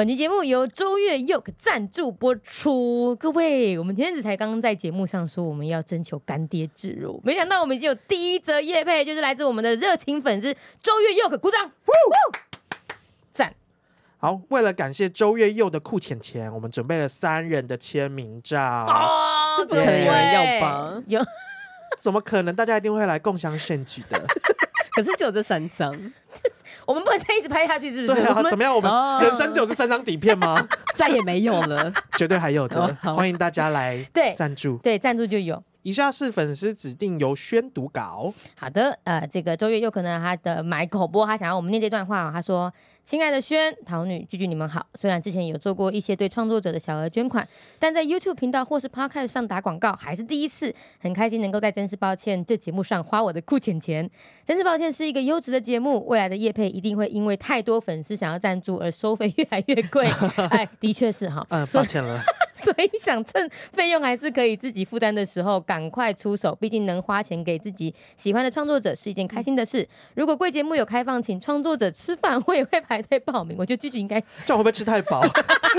本期节目由周月 Yoke 赞助播出。各位，我们前阵子才刚刚在节目上说我们要征求干爹置入，没想到我们已经有第一则业配，就是来自我们的热情粉丝周月 Yoke，鼓掌！赞。好，为了感谢周越 Yoke 的酷钱钱，我们准备了三人的签名照。哦，这不可能有人要吧？有？怎么可能？大家一定会来共享盛举的。可是只有这三张，我们不能再一直拍下去，是不是？对啊，怎么样？我们人生只有这三张底片吗？再也没有了，绝对还有的。欢迎大家来对赞助，对赞助就有。以下是粉丝指定由宣读稿。好的，呃，这个周月有可能他的买口播，他想要我们念这段话。他说：“亲爱的轩桃女，句句你们好。虽然之前有做过一些对创作者的小额捐款，但在 YouTube 频道或是 Podcast 上打广告还是第一次，很开心能够在真是抱歉这节目上花我的酷钱钱。真是抱歉是一个优质的节目，未来的业配一定会因为太多粉丝想要赞助而收费越来越贵。哎，的确是哈，嗯，抱歉了。” 所以想趁费用还是可以自己负担的时候，赶快出手。毕竟能花钱给自己喜欢的创作者是一件开心的事。如果贵节目有开放请创作者吃饭，我也会排队报名。我觉得句句应该这样会不会吃太饱？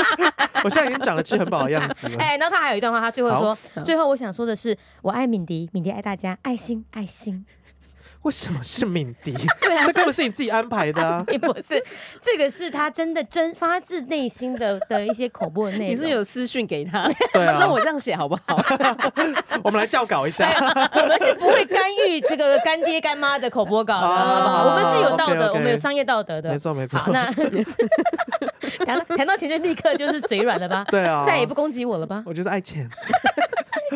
我现在已经长得吃很饱的样子了。哎、欸，然后他还有一段话，他最后说：最后我想说的是，我爱敏迪，敏迪爱大家，爱心爱心。为什么是敏迪？对啊，这根本是你自己安排的啊！也不是，这个是他真的真发自内心的的一些口播的内容。你是有私讯给他，对啊，让我这样写好不好？我们来校稿一下。我们是不会干预这个干爹干妈的口播稿的，好不好？我们是有道德，我们有商业道德的。没错没错。好，那谈到谈到钱就立刻就是嘴软了吧？对啊，再也不攻击我了吧？我就是爱钱。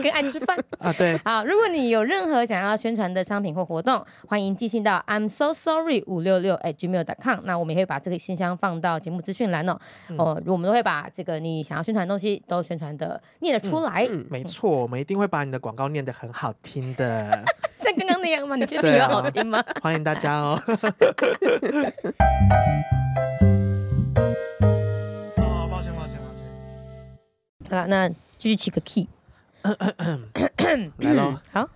跟爱吃饭 啊，对，好，如果你有任何想要宣传的商品或活动，欢迎寄信到 I'm so sorry 五六六 at gmail.com，那我们也会把这个信箱放到节目资讯栏哦。哦、嗯，我们都会把这个你想要宣传的东西都宣传的念得出来。嗯嗯、没错，我们一定会把你的广告念得很好听的，像刚刚那样吗？你觉得有好听吗？欢迎大家哦。哦，抱歉，抱歉，抱歉。好了，那继续起个 key。来喽！好，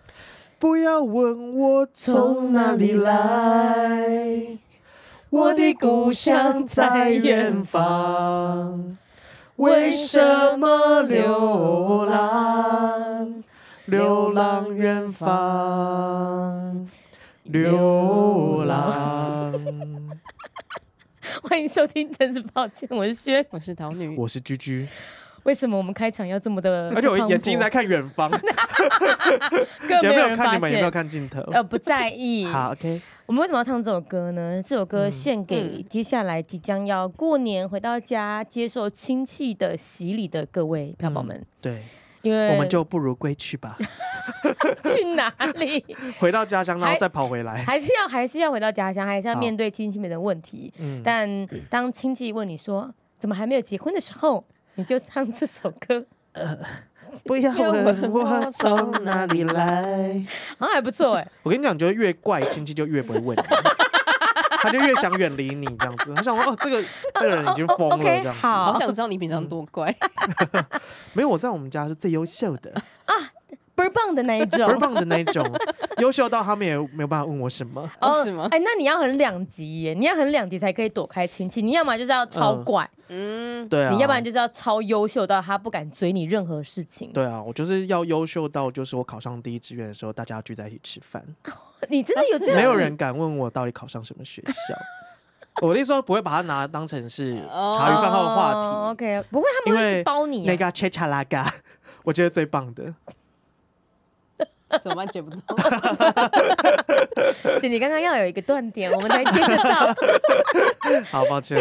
不要问我从哪里来，我的故乡在远方。为什么流浪？流浪远方，流浪。欢迎收听，真是抱歉，我是薛，我是桃女，我是居居。为什么我们开场要这么的？而且我眼睛在看远方，有没有看你们？有没有看镜头？呃，不在意。好，OK。我们为什么要唱这首歌呢？这首歌献给接下来即将要过年回到家接受亲戚的洗礼的各位票宝们。嗯、对，因为我们就不如归去吧。去哪里？回到家乡，然后再跑回来。还，还是要还是要回到家乡，还是要面对亲戚们的问题。嗯。但当亲戚问你说怎么还没有结婚的时候，你就唱这首歌，呃，不要问我从哪里来，好像还不错哎。我跟你讲，觉得越怪亲戚就越不会问你，他就越想远离你这样子。他想说，哦，这个这个人已经疯了这样子。好，好想知道你平常多乖。没有，我在我们家是最优秀的啊。倍儿棒的那一种，倍儿棒的那一种，优秀到他们也没有办法问我什么，哦，是吗？哎，那你要很两极耶，你要很两极才可以躲开亲戚。你要么就是要超怪，嗯，对啊，你要不然就是要超优秀到他不敢追你任何事情。对啊，我就是要优秀到，就是我考上第一志愿的时候，大家聚在一起吃饭。你真的有这样？没有人敢问我到底考上什么学校。我的意思说不会把它拿当成是茶余饭后的话题。OK，不会，他们会包你。那个切恰拉嘎，我觉得最棒的。怎么办？接不到。姐，你刚刚要有一个断点，我们才接得到。好，抱歉。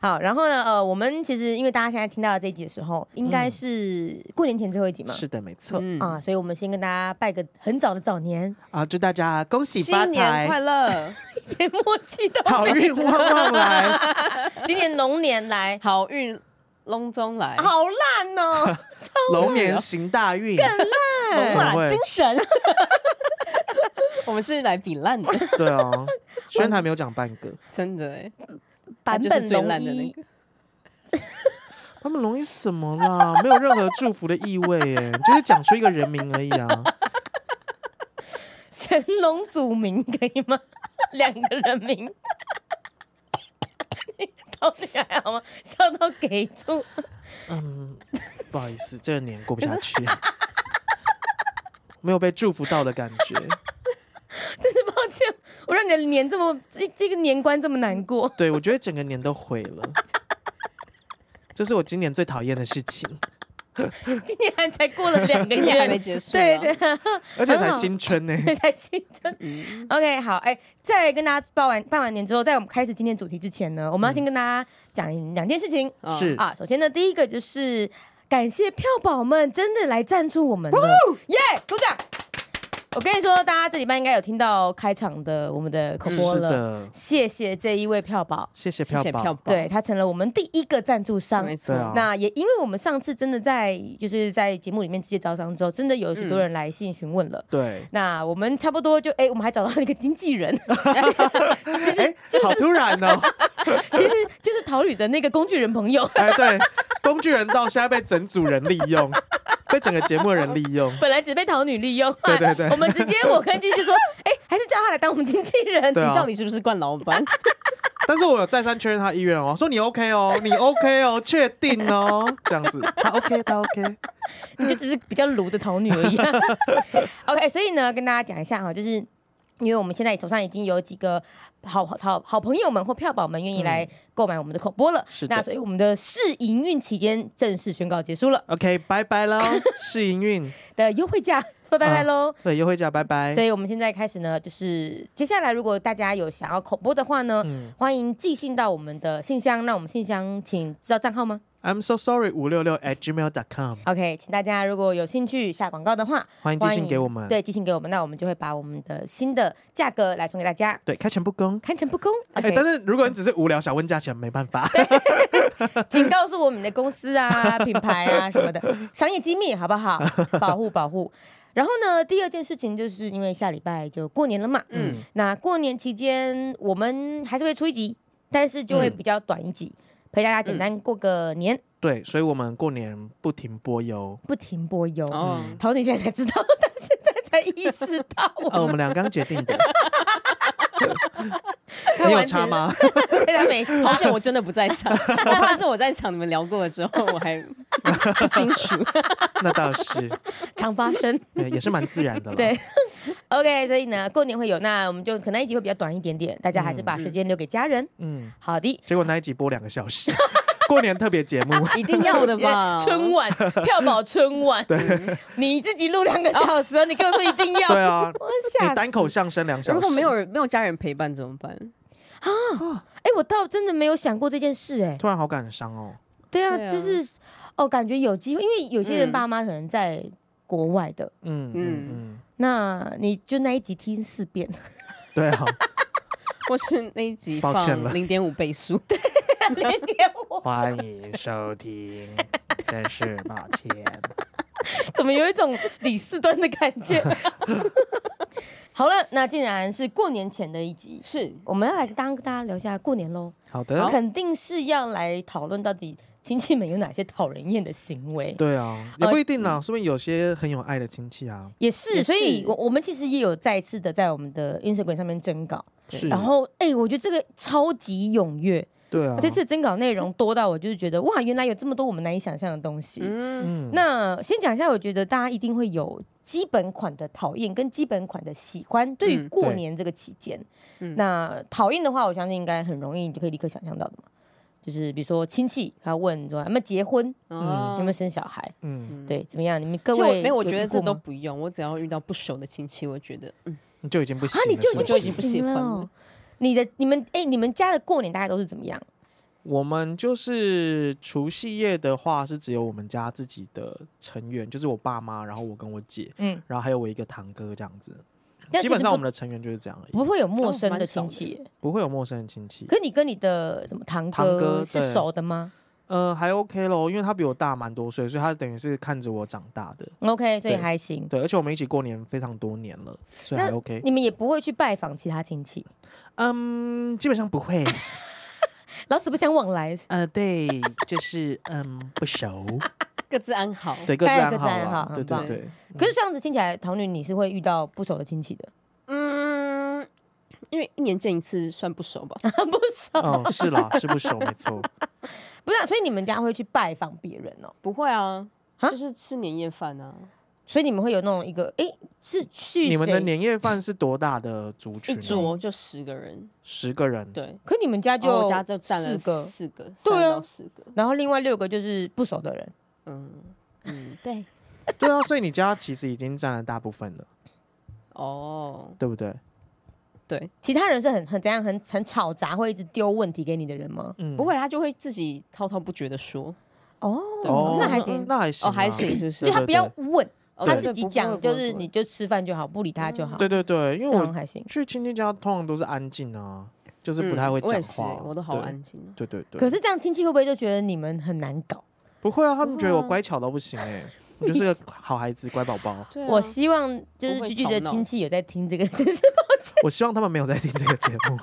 好，然后呢？呃，我们其实因为大家现在听到的这一集的时候，应该是过年前最后一集嘛。是的，没错。嗯、啊，所以我们先跟大家拜个很早的早年啊，祝大家恭喜发财，新年快乐，一点默契都好运旺旺来。今年龙年来，好运。龙中来，好烂哦！龙年行大运，更烂，龙马精神。我们是来比烂的，对啊，宣还没有讲半个，真的哎，版本龙一，版本容易什么啦？没有任何祝福的意味哎，就是讲出一个人名而已啊。成龙祖名可以吗？两个人名。桃女还好吗？笑到给住。嗯，不好意思，这个年过不下去，没有被祝福到的感觉。真是抱歉，我让你的年这么这这个年关这么难过。对，我觉得整个年都毁了。这是我今年最讨厌的事情。今年还才过了两个月，今年还没结束，对对，而且才新春呢，才新春。嗯、OK，好，哎，在跟大家报完办完年之后，在我们开始今天主题之前呢，我们要先跟大家讲两件事情。是、嗯、啊，首先呢，第一个就是感谢票宝们真的来赞助我们了，耶，鼓掌。我跟你说，大家这礼拜应该有听到开场的我们的口播了。的谢谢这一位票宝，谢谢票宝，对，他成了我们第一个赞助商。没错，那也因为我们上次真的在就是在节目里面直接招商之后，真的有许多人来信询问了。对，那我们差不多就哎，我们还找到了一个经纪人。其实就是好突然哦，其实就是桃女的那个工具人朋友。哎，对，工具人到现在被整组人利用。被整个节目的人利用，本来只被桃女利用，对对对，我们直接我跟继续说，哎、欸，还是叫他来当我们经纪人，对啊、你到底是不是惯老板？但是我有再三确认他意愿哦，说你 OK 哦，你 OK 哦，确定哦，这样子，他 OK，他 OK，你就只是比较鲁的桃女而已。OK，所以呢，跟大家讲一下哈，就是。因为我们现在手上已经有几个好好好朋友们或票宝们愿意来购买我们的口播了，是的，那所以我们的试营运期间正式宣告结束了。OK，拜拜喽，试营运的优惠价，拜拜喽。对，优惠价，拜拜。所以我们现在开始呢，就是接下来如果大家有想要口播的话呢，嗯、欢迎寄信到我们的信箱。那我们信箱请知道账号吗？I'm so sorry，五六六 at gmail dot com。OK，请大家如果有兴趣下广告的话，欢迎寄信给我们。对，寄信给我们，那我们就会把我们的新的价格来送给大家。对，开诚布公，开诚布公。哎、okay 欸，但是如果你只是无聊想问价钱，没办法。请 告诉我们的公司啊、品牌啊什么的，商业机密好不好？保护保护。然后呢，第二件事情就是因为下礼拜就过年了嘛，嗯，那过年期间我们还是会出一集，但是就会比较短一集。嗯陪大家简单过个年，嗯、对，所以我们过年不停播油，不停播油。嗯，桃你现在才知道，但现在才意识到。呃，我们俩刚决定的。你有差吗？对他没差。好险我真的不在场，我怕是我在场，你们聊过了之后我还不清楚。那倒是，常发生，对，也是蛮自然的。对，OK，所以呢，过年会有，那我们就可能一集会比较短一点点，大家还是把时间留给家人。嗯，好的。结果那一集播两个小时，过年特别节目，一定要的吧？春晚，票宝春晚，对，你自己录两个小时，你跟我说一定要？对啊，你单口相声两小时，如果没有人没有家人陪伴怎么办？啊，哎，我倒真的没有想过这件事，哎，突然好感伤哦。对啊，就是哦，感觉有机会，因为有些人爸妈可能在国外的，嗯嗯嗯，那你就那一集听四遍，对啊，或是那一集放零点五倍速，对，零点五，欢迎收听，真是抱歉，怎么有一种李四端的感觉？好了，那既然是过年前的一集，是。我们要来当跟大家聊一下过年喽。好的，肯定是要来讨论到底亲戚们有哪些讨人厌的行为。对啊，也不一定啊，说不定有些很有爱的亲戚啊。也是，所以我我们其实也有再次的在我们的 Instagram 上面征稿，是。然后，哎，我觉得这个超级踊跃。对啊，这次征稿内容多到我就是觉得哇，原来有这么多我们难以想象的东西。嗯，那先讲一下，我觉得大家一定会有基本款的讨厌跟基本款的喜欢。对于过年这个期间，嗯、那讨厌的话，我相信应该很容易你就可以立刻想象到的嘛，就是比如说亲戚他问说有没有结婚，嗯，有没有生小孩，嗯，对，怎么样？你们各位没有？我觉得这都不用，我只要遇到不熟的亲戚，我觉得嗯，你就已经不行了，啊，你就就已经不喜欢了。你的你们哎、欸，你们家的过年大概都是怎么样？我们就是除夕夜的话，是只有我们家自己的成员，就是我爸妈，然后我跟我姐，嗯，然后还有我一个堂哥这样子。基本上我们的成员就是这样而已，不会有陌生的亲戚，不会有陌生的亲戚。可是你跟你的什么堂哥是熟的吗？呃，还 OK 咯，因为他比我大蛮多岁，所以他等于是看着我长大的。OK，所以还行。对，而且我们一起过年非常多年了，所以还 OK。你们也不会去拜访其他亲戚？嗯，基本上不会。老死不相往来。呃，对，就是嗯，不熟，各自安好。对，各自安好。对对对。可是这样子听起来，桃女你是会遇到不熟的亲戚的。嗯，因为一年见一次算不熟吧？不熟。哦，是啦，是不熟，没错。不是，所以你们家会去拜访别人哦？不会啊，就是吃年夜饭啊。所以你们会有那种一个，哎，是去你们的年夜饭是多大的族群？一桌就十个人，十个人。对。可你们家就我家就占了四个，四个，对啊，四个。然后另外六个就是不熟的人。嗯嗯，对。对啊，所以你家其实已经占了大部分了。哦，对不对？对，其他人是很很怎样，很很吵杂，会一直丢问题给你的人吗？嗯，不会，他就会自己滔滔不绝的说。哦，那还行，那还行，哦，还行，就是就他不要问。他自己讲，就是你就吃饭就好，不理他就好。对对对，因为我还行。去亲戚家通常都是安静啊，就是不太会讲话。我都好安静。对对对。可是这样亲戚会不会就觉得你们很难搞？不会啊，他们觉得我乖巧到不行哎，我就是个好孩子，乖宝宝。我希望就是居居的亲戚有在听这个，真是抱歉。我希望他们没有在听这个节目。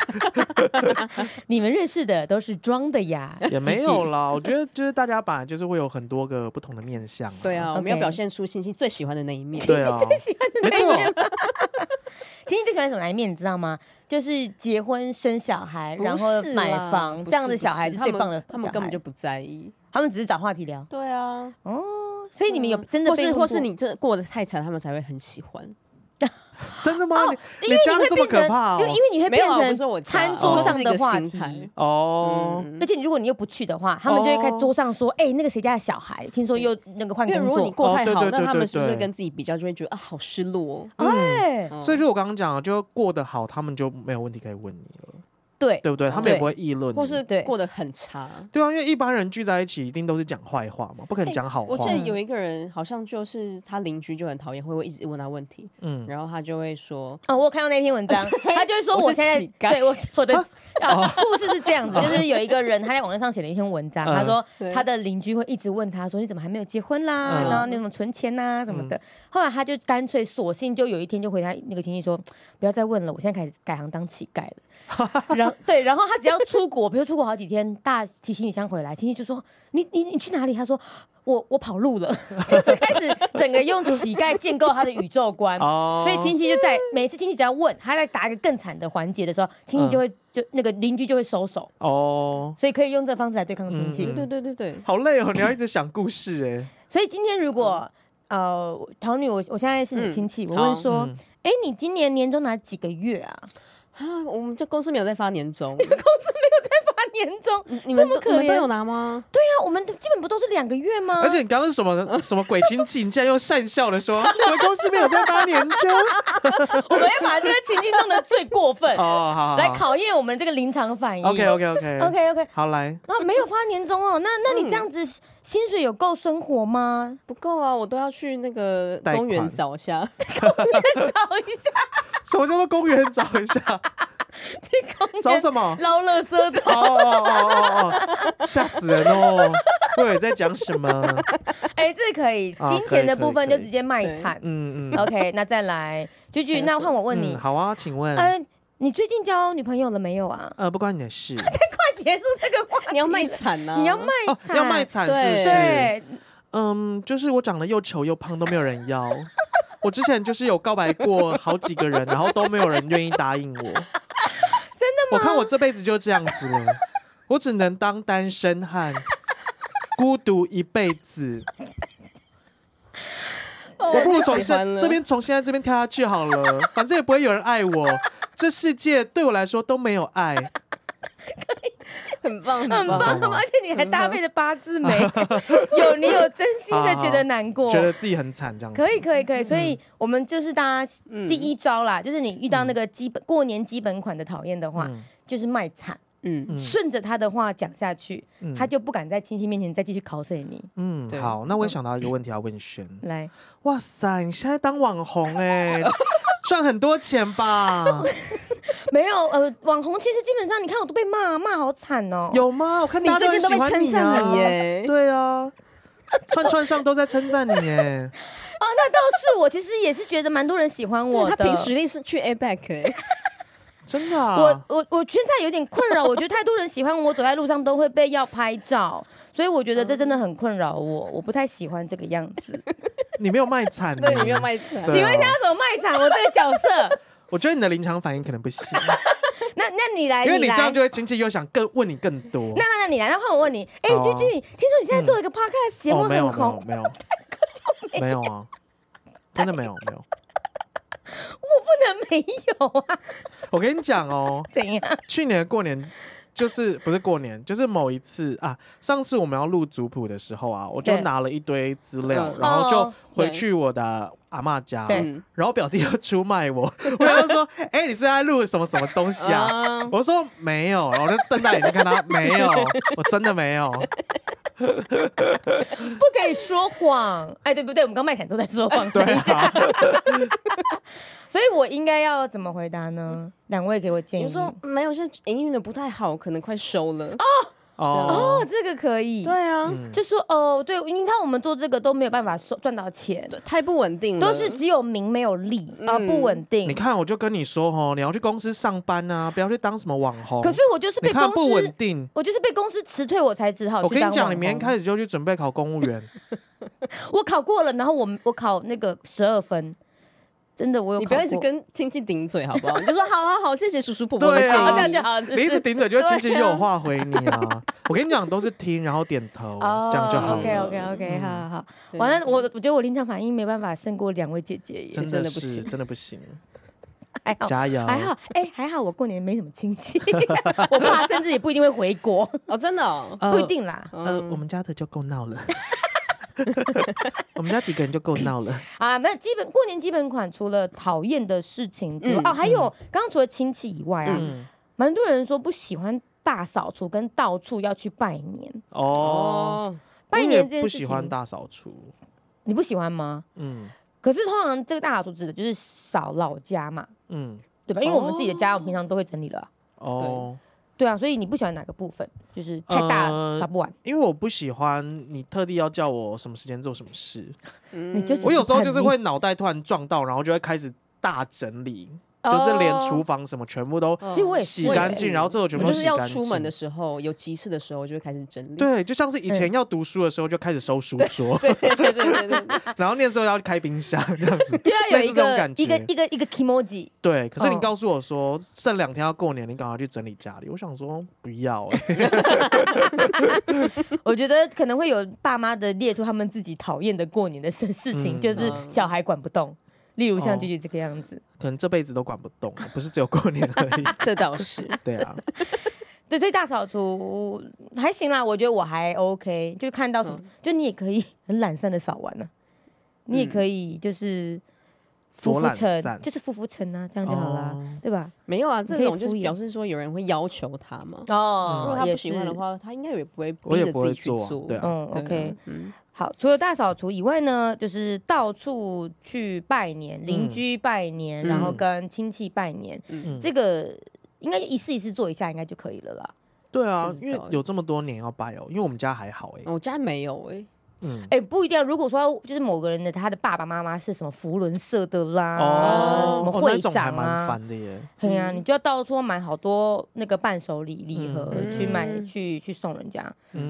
你们认识的都是装的呀？也没有啦，我觉得就是大家本来就是会有很多个不同的面相。对啊，我们要表现出星星最喜欢的那一面。对啊，最喜欢的那一面。星星最喜欢什么哪一面？你知道吗？就是结婚生小孩，然后买房这样的小孩是最棒的。他们根本就不在意。他们只是找话题聊。对啊，哦，所以你们有真的，或是或是你这过得太惨，他们才会很喜欢。真的吗？你家这么可怕？因为因为你会变成餐桌上的话题哦。而且你如果你又不去的话，他们就会在桌上说：“哎，那个谁家的小孩，听说又那个换工作。”因为如果你过太好，那他们是不是会跟自己比较，就会觉得啊，好失落哦。哎，所以就我刚刚讲的，就过得好，他们就没有问题可以问你了。对，对不对？他们也不会议论，或是过得很差。对啊，因为一般人聚在一起，一定都是讲坏话嘛，不可能讲好话。我记得有一个人，好像就是他邻居就很讨厌，会会一直问他问题。嗯，然后他就会说：“哦，我看到那篇文章，他就会说我现在对我 我的故事是这样子，就是有一个人他在网络上写了一篇文章，他说他的邻居会一直问他说你怎么还没有结婚啦？然后那种存钱呐什么的。后来他就干脆索性就有一天就回他那个亲戚说：不要再问了，我现在开始改行当乞丐了。” 然后对，然后他只要出国，比如出国好几天，大提行李箱回来，亲戚就说：“你你你去哪里？”他说：“我我跑路了。”就是开始整个用乞丐建构他的宇宙观。哦。所以亲戚就在每次亲戚只要问他在打一个更惨的环节的时候，亲戚就会就那个邻居就会收手。哦。所以可以用这个方式来对抗亲戚。对对对对。好累哦，你要一直想故事哎。所以今天如果呃桃女，我我现在是你亲戚，我问说：“哎，你今年年终拿几个月啊？”啊，我们这公司没有在发年终，你 们公司没有在发年终，你们这么可怜都有拿吗？对呀，我们基本不都是两个月吗？而且你刚刚是什么 什么鬼亲戚？你竟然又讪笑的说 你们公司没有在发年终，我们要把这个情境弄得最过分哦，好，来考验我们这个临场反应。OK OK OK OK OK，好来，啊，没有发年终哦，那那你这样子薪水有够生活吗？不够啊，我都要去那个公园找一下，公园找一下，什么叫做公园找一下？去公园找什么？捞垃圾桶！哦哦哦哦！吓死人哦！对，在讲什么？哎，这可以，金钱的部分就直接卖惨。嗯嗯。OK，那再来，菊菊，那换我问你。好啊，请问。嗯，你最近交女朋友了没有啊？呃，不关你的事。太快结束这个话，你要卖惨呢？你要卖惨？要卖惨是不是？对。嗯，就是我长得又丑又胖，都没有人要。我之前就是有告白过好几个人，然后都没有人愿意答应我。真的吗我看我这辈子就这样子了，我只能当单身汉，孤独一辈子。我不如从现这边从现在这边跳下去好了，反正也不会有人爱我。这世界对我来说都没有爱，很棒，很棒，很棒，而且你还搭配着八字眉，有你有真心的觉得难过，觉得自己很惨这样子。可以，可以，可以。所以我们就是大家第一招啦，就是你遇到那个基本过年基本款的讨厌的话，就是卖惨。嗯，顺着他的话讲下去，他就不敢在亲戚面前再继续考碎你。嗯，好，那我也想到一个问题要问轩。来，哇塞，你现在当网红哎，赚很多钱吧？没有，呃，网红其实基本上，你看我都被骂，骂好惨哦。有吗？我看你最近都被称赞你耶。对啊，串串上都在称赞你耶。哦，那倒是，我其实也是觉得蛮多人喜欢我的。他凭实力是去 APEC 哎。真的、啊，我我我现在有点困扰，我觉得太多人喜欢我，走在路上都会被要拍照，所以我觉得这真的很困扰我，我不太喜欢这个样子。你没有卖惨，对，你没有卖惨。请问一下，怎么卖惨？我这个角色，我觉得你的临场反应可能不行。那那你来，因为你这样就会亲戚又想更问你更多。那那那你来，那换我问你，哎，Gigi，听说你现在做一个 podcast 节目很红，没有没有啊，真的没有没有。我不能没有啊！我跟你讲哦，怎样？去年过年。就是不是过年，就是某一次啊。上次我们要录族谱的时候啊，我就拿了一堆资料，然后就回去我的阿妈家，然后表弟要出卖我，我就说：“哎、欸，你是在录什么什么东西啊？”我说：“没有。”然后我就瞪大眼睛看他，没有，我真的没有。不可以说谎，哎，对不对？我们刚麦肯都在说谎，等一下。所以我应该要怎么回答呢？两位给我建议。有时候没有，现在营运的不太好，可能快收了哦。哦，这个可以，对啊，就说哦，对，你看我们做这个都没有办法收赚到钱，太不稳定了，都是只有名没有利啊，不稳定。你看，我就跟你说哦，你要去公司上班啊，不要去当什么网红。可是我就是被公司不稳定，我就是被公司辞退，我才只好。我跟你讲，你明天开始就去准备考公务员。我考过了，然后我我考那个十二分。真的，我有。你不要一直跟亲戚顶嘴，好不好？你就说好好好，谢谢叔叔婆婆的建议。这样就好。你一直顶嘴，就亲戚又有话回你啊！我跟你讲，都是听，然后点头，这样就好。OK OK OK，好好好。完了，我我觉得我临场反应没办法胜过两位姐姐，真的不行，真的不行。还好，加油！还好，哎，还好，我过年没什么亲戚，我爸甚至也不一定会回国哦，真的哦，不一定啦。呃，我们家的就够闹了。我们家几个人就够闹了 啊！没有基本过年基本款，除了讨厌的事情之外，嗯、哦，还有刚刚除了亲戚以外啊，蛮、嗯、多人说不喜欢大扫除跟到处要去拜年哦。拜年这件事情不喜欢大扫除，你不喜欢吗？嗯。可是通常这个大扫除指的就是扫老家嘛，嗯，对吧？因为我们自己的家，我们平常都会整理了。哦。对啊，所以你不喜欢哪个部分？就是太大了，扫不完。因为我不喜欢你特地要叫我什么时间做什么事。嗯，你就我有时候就是会脑袋突然撞到，然后就会开始大整理。就是连厨房什么全部都洗干净，然后这个全部就是要出门的时候有急事的时候就会开始整理。对，就像是以前要读书的时候就开始收书桌，对对对对，然后那时候要开冰箱这样子，就要有一个一个一个一个 kimoji。对，可是你告诉我说剩两天要过年，你赶快去整理家里。我想说不要。我觉得可能会有爸妈的列出他们自己讨厌的过年的事事情，就是小孩管不动。例如像 Gigi 这个样子，可能这辈子都管不动，不是只有过年而已。这倒是，对啊，对，所以大扫除还行啦，我觉得我还 OK，就看到什么，就你也可以很懒散的扫完了，你也可以就是浮浮沉，就是浮浮沉啊，这样就好啦，对吧？没有啊，这种就是表示说有人会要求他嘛。哦，如果他不喜欢的话，他应该也不会逼着自己去做。嗯，OK，嗯。好，除了大扫除以外呢，就是到处去拜年，邻居拜年，嗯、然后跟亲戚拜年，嗯、这个应该一次一次做一下，应该就可以了啦。对啊，因为有这么多年要拜哦，因为我们家还好哎、欸，我家没有哎、欸。嗯，哎，不一定。如果说就是某个人的他的爸爸妈妈是什么福伦社的啦，哦，什么会长啊，蛮烦的耶。对呀，你就要到处买好多那个伴手礼礼盒去买去去送人家，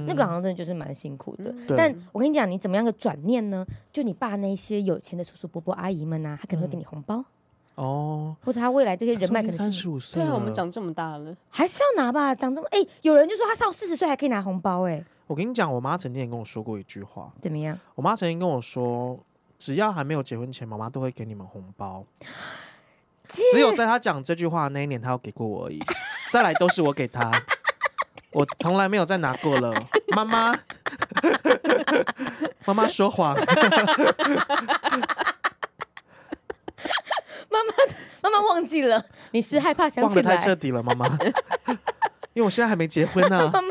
那个好像真的就是蛮辛苦的。但我跟你讲，你怎么样的转念呢？就你爸那些有钱的叔叔伯伯阿姨们呐，他可能会给你红包哦，或者他未来这些人脉可能三十五岁，对啊，我们长这么大了，还是要拿吧？长这么哎，有人就说他到四十岁还可以拿红包哎。我跟你讲，我妈曾经也跟我说过一句话，怎么样？我妈曾经跟我说，只要还没有结婚前，妈妈都会给你们红包。只有在她讲这句话那一年，她有给过我而已。再来都是我给她，我从来没有再拿过了。妈妈，妈妈说谎。妈妈，妈妈忘记了，你是害怕想起来？忘得太彻底了，妈妈。因为我现在还没结婚呢、啊。妈妈。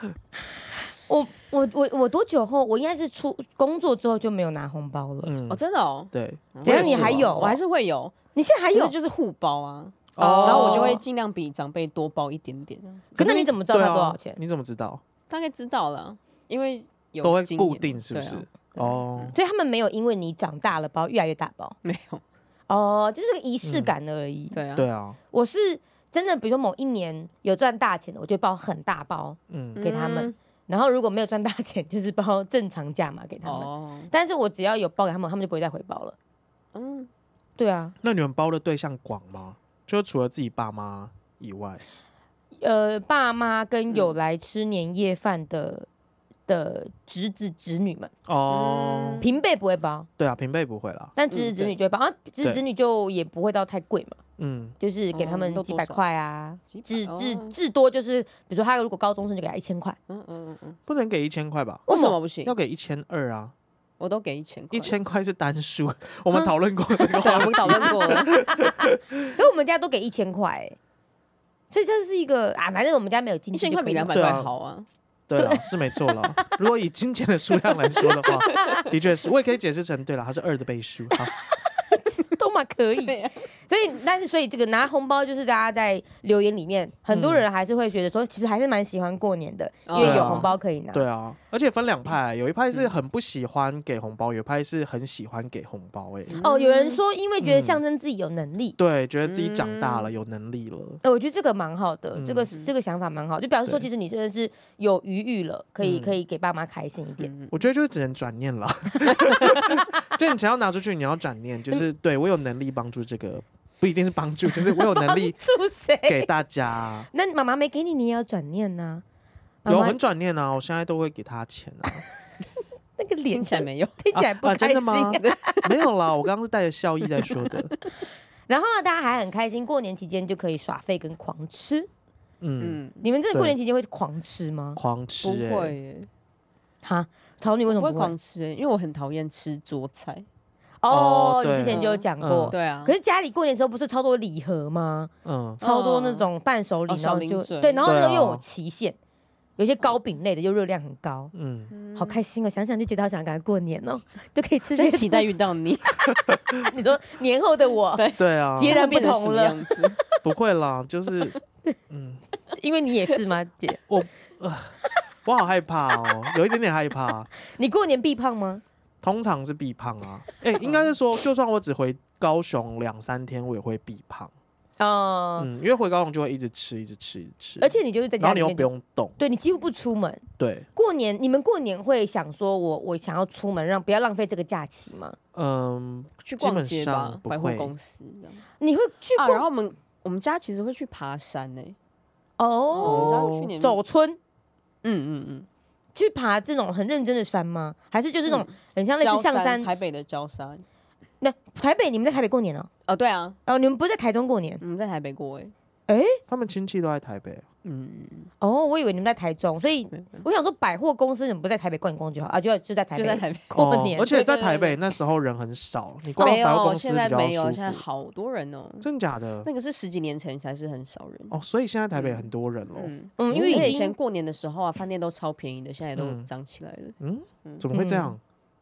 我我我我多久后？我应该是出工作之后就没有拿红包了。嗯，哦，真的哦。对，只要你还有，我还是会有。你现在还有，就是互包啊。哦。然后我就会尽量比长辈多包一点点这样子。可是你怎么知道他多少钱？你怎么知道？大概知道了，因为有都会固定，是不是？哦。所以他们没有因为你长大了包越来越大包，没有。哦，就是个仪式感而已。对啊。对啊。我是。真的，比如说某一年有赚大钱的，我就包很大包，嗯，给他们。然后如果没有赚大钱，就是包正常价嘛给他们。但是我只要有包给他们，他们就不会再回包了。嗯，对啊。那你们包的对象广吗？就除了自己爸妈以外，呃，爸妈跟有来吃年夜饭的。的侄子侄女们哦，平辈不会包，对啊，平辈不会啦，但侄子侄女就会包啊，侄子侄女就也不会到太贵嘛，嗯，就是给他们几百块啊，至至至多就是，比如说他如果高中生就给他一千块，嗯嗯嗯不能给一千块吧？为什么不行？要给一千二啊，我都给一千块，一千块是单数，我们讨论过，对，我们讨论过了，因为我们家都给一千块，所以这是一个啊，反正我们家没有金钱，一千块比两百块好啊。对啊，是没错了。如果以金钱的数量来说的话，的确是，我也可以解释成对了，它是二的倍数。好，都嘛可以。所以，但是，所以这个拿红包，就是大家在留言里面，很多人还是会觉得说，其实还是蛮喜欢过年的，因为有红包可以拿。对啊，而且分两派，有一派是很不喜欢给红包，有一派是很喜欢给红包。哎，哦，有人说因为觉得象征自己有能力，对，觉得自己长大了，有能力了。哎，我觉得这个蛮好的，这个这个想法蛮好，就表示说，其实你真的是有余裕了，可以可以给爸妈开心一点。我觉得就是只能转念了，就你钱要拿出去，你要转念，就是对我有能力帮助这个。不一定是帮助，就是我有能力 给大家。那妈妈没给你，你也要转念呢？有很转念啊，我现在都会给他钱啊。那个脸起来没有，听起来不开心。真的吗？没有啦，我刚刚是带着笑意在说的。然后大家还很开心，过年期间就可以耍废跟狂吃。嗯，你们这个过年期间会狂吃吗？狂吃不会。哈，桃女为什么不会狂吃？因为我很讨厌吃桌菜。哦，你之前就有讲过，对啊。可是家里过年的时候不是超多礼盒吗？嗯，超多那种伴手礼，然后就对，然后那个又有期限，有些糕饼类的又热量很高，嗯，好开心哦！想想就觉得好想赶快过年哦，就可以吃。真期待遇到你，你说年后的我，对对啊，截然不同了。不会啦，就是 嗯，因为你也是吗，姐？我我好害怕哦，有一点点害怕。你过年必胖吗？通常是必胖啊，哎、欸，应该是说，就算我只回高雄两三天，我也会必胖。哦，嗯，因为回高雄就会一直吃，一直吃，一直吃。而且你就是在家里，然后你又不用动，对，你几乎不出门。对，过年你们过年会想说我我想要出门，让不要浪费这个假期吗？嗯，去逛街吧，百货公司。你会去逛？然后我们我们家其实会去爬山呢。哦，去年走春。嗯嗯嗯。去爬这种很认真的山吗？还是就是那种很像类似象山？台北的礁山。那台北，你们在台北过年哦？哦，对啊。哦，你们不是在台中过年？我们在台北过哎。哎，他们亲戚都在台北。嗯。哦，我以为你们在台中，所以我想说百货公司你们不在台北逛一逛就好啊？就就在台北，就在台北过年。而且在台北那时候人很少，你逛百货公司比较舒服。没有，现在好多人哦。真假的？那个是十几年前才是很少人哦，所以现在台北很多人喽。嗯，因为以前过年的时候啊，饭店都超便宜的，现在都涨起来了。嗯，怎么会这样？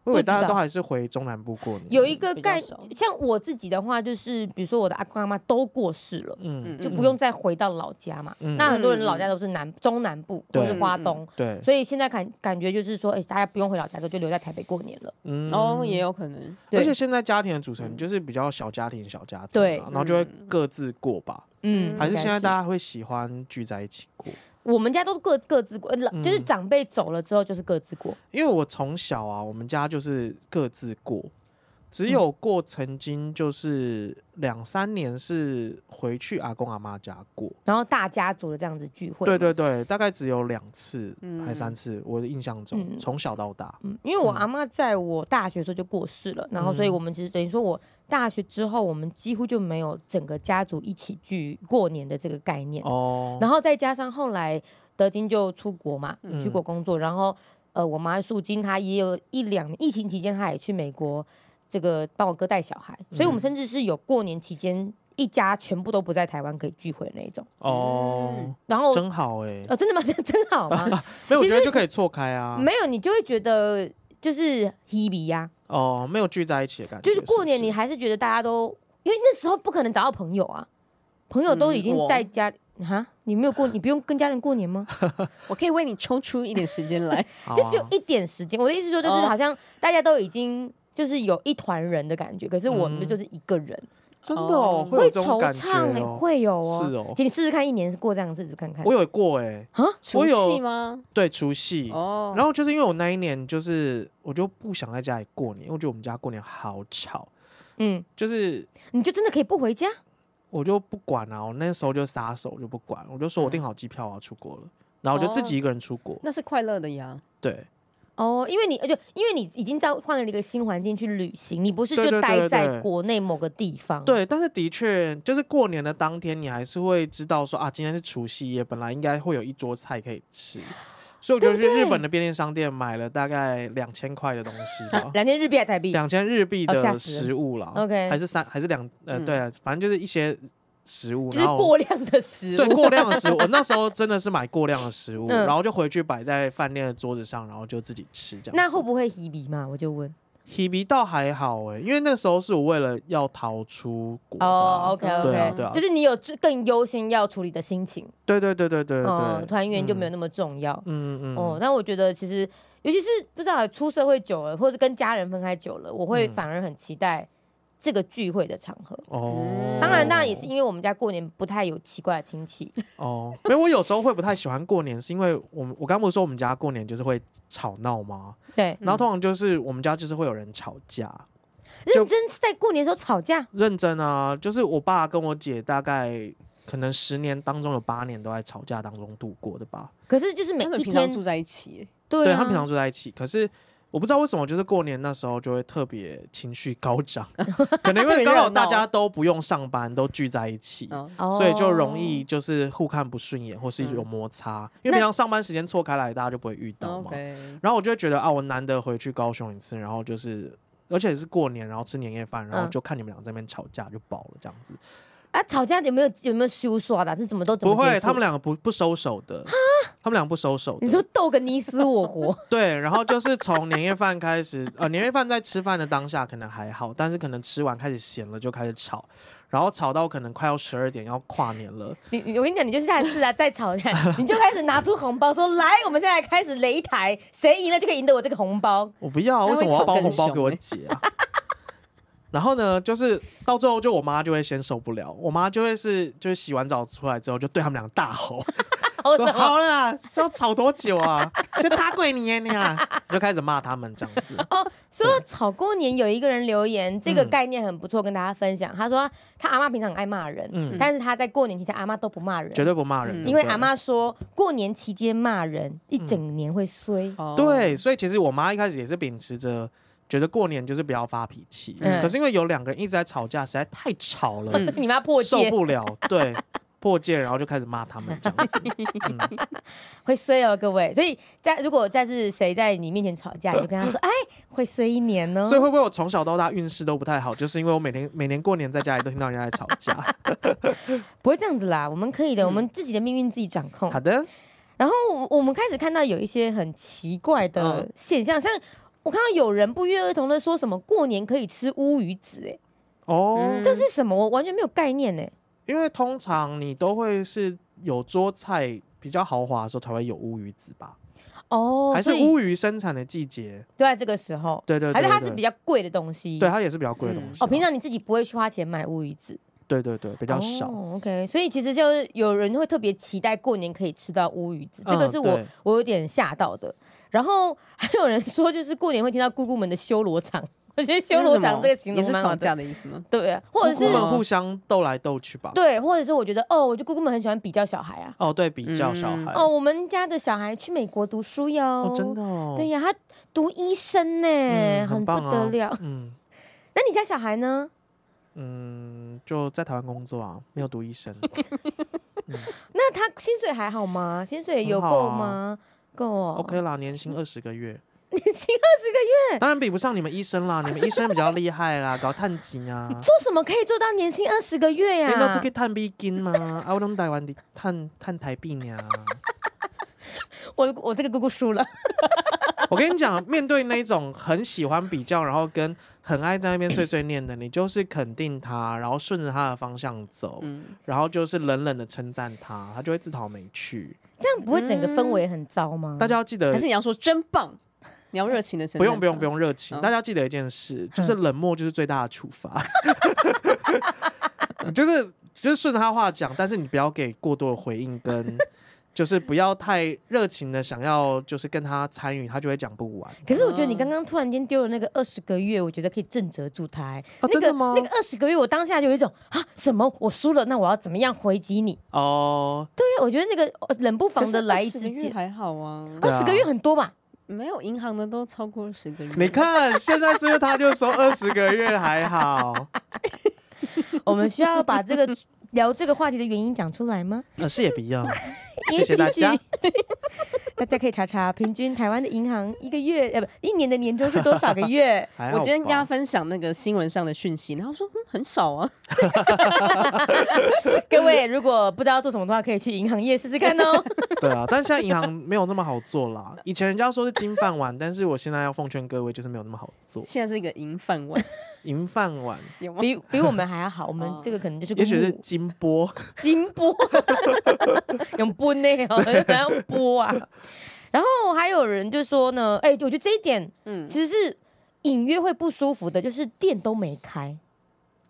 因为大家都还是回中南部过年，有一个概，像我自己的话，就是比如说我的阿公阿妈都过世了，嗯，就不用再回到老家嘛。那很多人老家都是南中南部或是花东，对，所以现在感感觉就是说，哎，大家不用回老家，就就留在台北过年了。嗯，哦，也有可能。而且现在家庭的组成就是比较小家庭，小家庭，对，然后就会各自过吧。嗯，还是现在大家会喜欢聚在一起过。我们家都是各各自过，就是长辈走了之后就是各自过。因为我从小啊，我们家就是各自过。只有过曾经就是两三年是回去阿公阿妈家过，然后大家族的这样子聚会。对对对，大概只有两次还三次，我的印象中从小到大。嗯，因为我阿妈在我大学的时候就过世了，然后所以我们其实等于说我大学之后，我们几乎就没有整个家族一起聚过年的这个概念。哦。然后再加上后来德金就出国嘛，去国工作，然后呃，我妈素金她也有一两年疫情期间，她也去美国。这个帮我哥带小孩，所以我们甚至是有过年期间一家全部都不在台湾可以聚会的那一种哦。然后真好哎，哦，真的吗？真真好吗？没有，我觉得就可以错开啊。没有，你就会觉得就是 hebe 呀。哦，没有聚在一起的感觉。就是过年，你还是觉得大家都，因为那时候不可能找到朋友啊，朋友都已经在家哈，你没有过，你不用跟家人过年吗？我可以为你抽出一点时间来，就只有一点时间。我的意思说，就是好像大家都已经。就是有一团人的感觉，可是我们就是一个人，真的哦，会惆怅哎，会有哦，是哦，请，你试试看，一年过这样子，日子看看。我有过哎，啊，除夕吗？对，除夕哦。然后就是因为我那一年就是我就不想在家里过年，因为我觉得我们家过年好吵，嗯，就是你就真的可以不回家？我就不管啊，我那时候就撒手就不管，我就说我订好机票我要，出国了，然后我就自己一个人出国，那是快乐的呀。对。哦，因为你就因为你已经在换了一个新环境去旅行，你不是就待在国内某个地方？对，但是的确就是过年的当天，你还是会知道说啊，今天是除夕夜，本来应该会有一桌菜可以吃，所以我就去日本的便利商店买了大概两千块的东西吧，两千日币还台币？两千日币的食物了，OK，还是三还是两呃，对啊，反正就是一些。食物，就是过量的食物，对，过量的食物。我那时候真的是买过量的食物，嗯、然后就回去摆在饭店的桌子上，然后就自己吃这样。那会不会稀微嘛？我就问。稀微倒还好哎、欸，因为那时候是我为了要逃出国。哦、oh，OK OK，对啊，对啊，就是你有更优先要处理的心情。对对对对对对，嗯、团圆就没有那么重要。嗯嗯。哦，那我觉得其实，尤其是不知道出社会久了，或者跟家人分开久了，我会反而很期待。这个聚会的场合。哦，当然当然也是因为我们家过年不太有奇怪的亲戚。哦，因为我有时候会不太喜欢过年，是因为我们我刚刚不是说我们家过年就是会吵闹吗？对，然后通常就是我们家就是会有人吵架，认真在过年的时候吵架，认真啊，就是我爸跟我姐大概可能十年当中有八年都在吵架当中度过的吧。可是就是每一天住在一起，对，对他们平常住在一起，可是。我不知道为什么，就是过年那时候就会特别情绪高涨，可能因为刚好大家都不用上班，都聚在一起，所以就容易就是互看不顺眼，或是有摩擦。因为平常上班时间错开来，大家就不会遇到嘛。然后我就会觉得啊，我难得回去高雄一次，然后就是而且是过年，然后吃年夜饭，然后就看你们俩在那边吵架就饱了这样子。啊，吵架有没有有没有收耍的？是怎么都怎么不会？他们两个不不收手的，哈他们两个不收手。你说斗个你死我活？对，然后就是从年夜饭开始，呃，年夜饭在吃饭的当下可能还好，但是可能吃完开始咸了，就开始吵，然后吵到可能快要十二点要跨年了。你我跟你讲，你就下次啊再吵架，你就开始拿出红包说来，我们现在开始擂台，谁赢了就可以赢得我这个红包。我不要，为什么我要包红包给我姐啊？然后呢，就是到最后，就我妈就会先受不了，我妈就会是就是洗完澡出来之后，就对他们俩大吼，说好了，要吵多久啊？就差鬼你呀你啊！就开始骂他们这样子。哦，说吵过年，有一个人留言，这个概念很不错，跟大家分享。他说他阿妈平常很爱骂人，嗯，但是他在过年期间阿妈都不骂人，绝对不骂人，因为阿妈说过年期间骂人一整年会衰。对，所以其实我妈一开始也是秉持着。觉得过年就是不要发脾气，嗯、可是因为有两个人一直在吵架，实在太吵了，嗯、你妈破戒受不了，对，破戒，然后就开始骂他们这样子，嗯、会衰哦，各位。所以在如果再是谁在你面前吵架，你就跟他说，哎，会衰一年呢。所以会不会我从小到大运势都不太好，就是因为我每天 每年过年在家里都听到人家在吵架。不会这样子啦，我们可以的，我们自己的命运自己掌控。好的。然后我们开始看到有一些很奇怪的现象，嗯、像。我看到有人不约而同的说什么过年可以吃乌鱼子，哎，哦，这是什么？我完全没有概念呢。因为通常你都会是有桌菜比较豪华的时候才会有乌鱼子吧？哦，还是乌鱼生产的季节都在这个时候？对对，还是它是比较贵的东西？对，它也是比较贵的东西。哦，平常你自己不会去花钱买乌鱼子？对对对，比较少。OK，所以其实就是有人会特别期待过年可以吃到乌鱼子，这个是我我有点吓到的。然后还有人说，就是过年会听到姑姑们的修罗场。我觉得修罗场这个形容是吵架的意思吗？对啊，或者是互相斗来斗去吧。对，或者是我觉得哦，我觉得姑姑们很喜欢比较小孩啊。哦，对，比较小孩。哦，我们家的小孩去美国读书哟。哦，真的哦。对呀，他读医生呢，很不得了。嗯。那你家小孩呢？嗯，就在台湾工作啊，没有读医生。那他薪水还好吗？薪水有够吗？够哦，OK 啦，年薪二十个月，年薪二十个月，当然比不上你们医生啦，你们医生比较厉害啦，搞探金啊，做什么可以做到年薪二十个月呀？难道这可以探美金吗？啊，我用台湾的 探探台币呀。我我这个姑姑输了。我跟你讲，面对那种很喜欢比较，然后跟很爱在那边碎碎念的，你就是肯定他，然后顺着他的方向走，嗯、然后就是冷冷的称赞他，他就会自讨没趣。这样不会整个氛围很糟吗？大家要记得，还是你要说真棒，你要热情的。不用不用不用热情，哦、大家记得一件事，就是冷漠就是最大的处罚，就是就是顺着他话讲，但是你不要给过多的回应跟。就是不要太热情的想要，就是跟他参与，他就会讲不完。可是我觉得你刚刚突然间丢了那个二十个月，我觉得可以震慑住他。哎、啊，真的吗？那个二十个月，我当下就有一种啊，什么？我输了，那我要怎么样回击你？哦，对呀，我觉得那个冷不防的来一次还好啊，二十个月很多吧？没有银行的都超过二十个月。你看现在是不是他就说二十个月还好？我们需要把这个。聊这个话题的原因讲出来吗？呃，是也不要。谢谢大家。大家可以查查平均台湾的银行一个月呃不一年的年终是多少个月？我今天跟大家分享那个新闻上的讯息，然后说、嗯、很少啊。各位如果不知道做什么的话，可以去银行业试试看哦。对啊，但是现在银行没有那么好做啦。以前人家说是金饭碗，但是我现在要奉劝各位，就是没有那么好做。现在是一个银饭碗。银饭碗有吗比比我们还要好，我们这个可能就是，也许是金波，金波用波呢，好像用钵啊。然后还有人就说呢，哎，我觉得这一点，嗯，其实是隐约会不舒服的，就是店都没开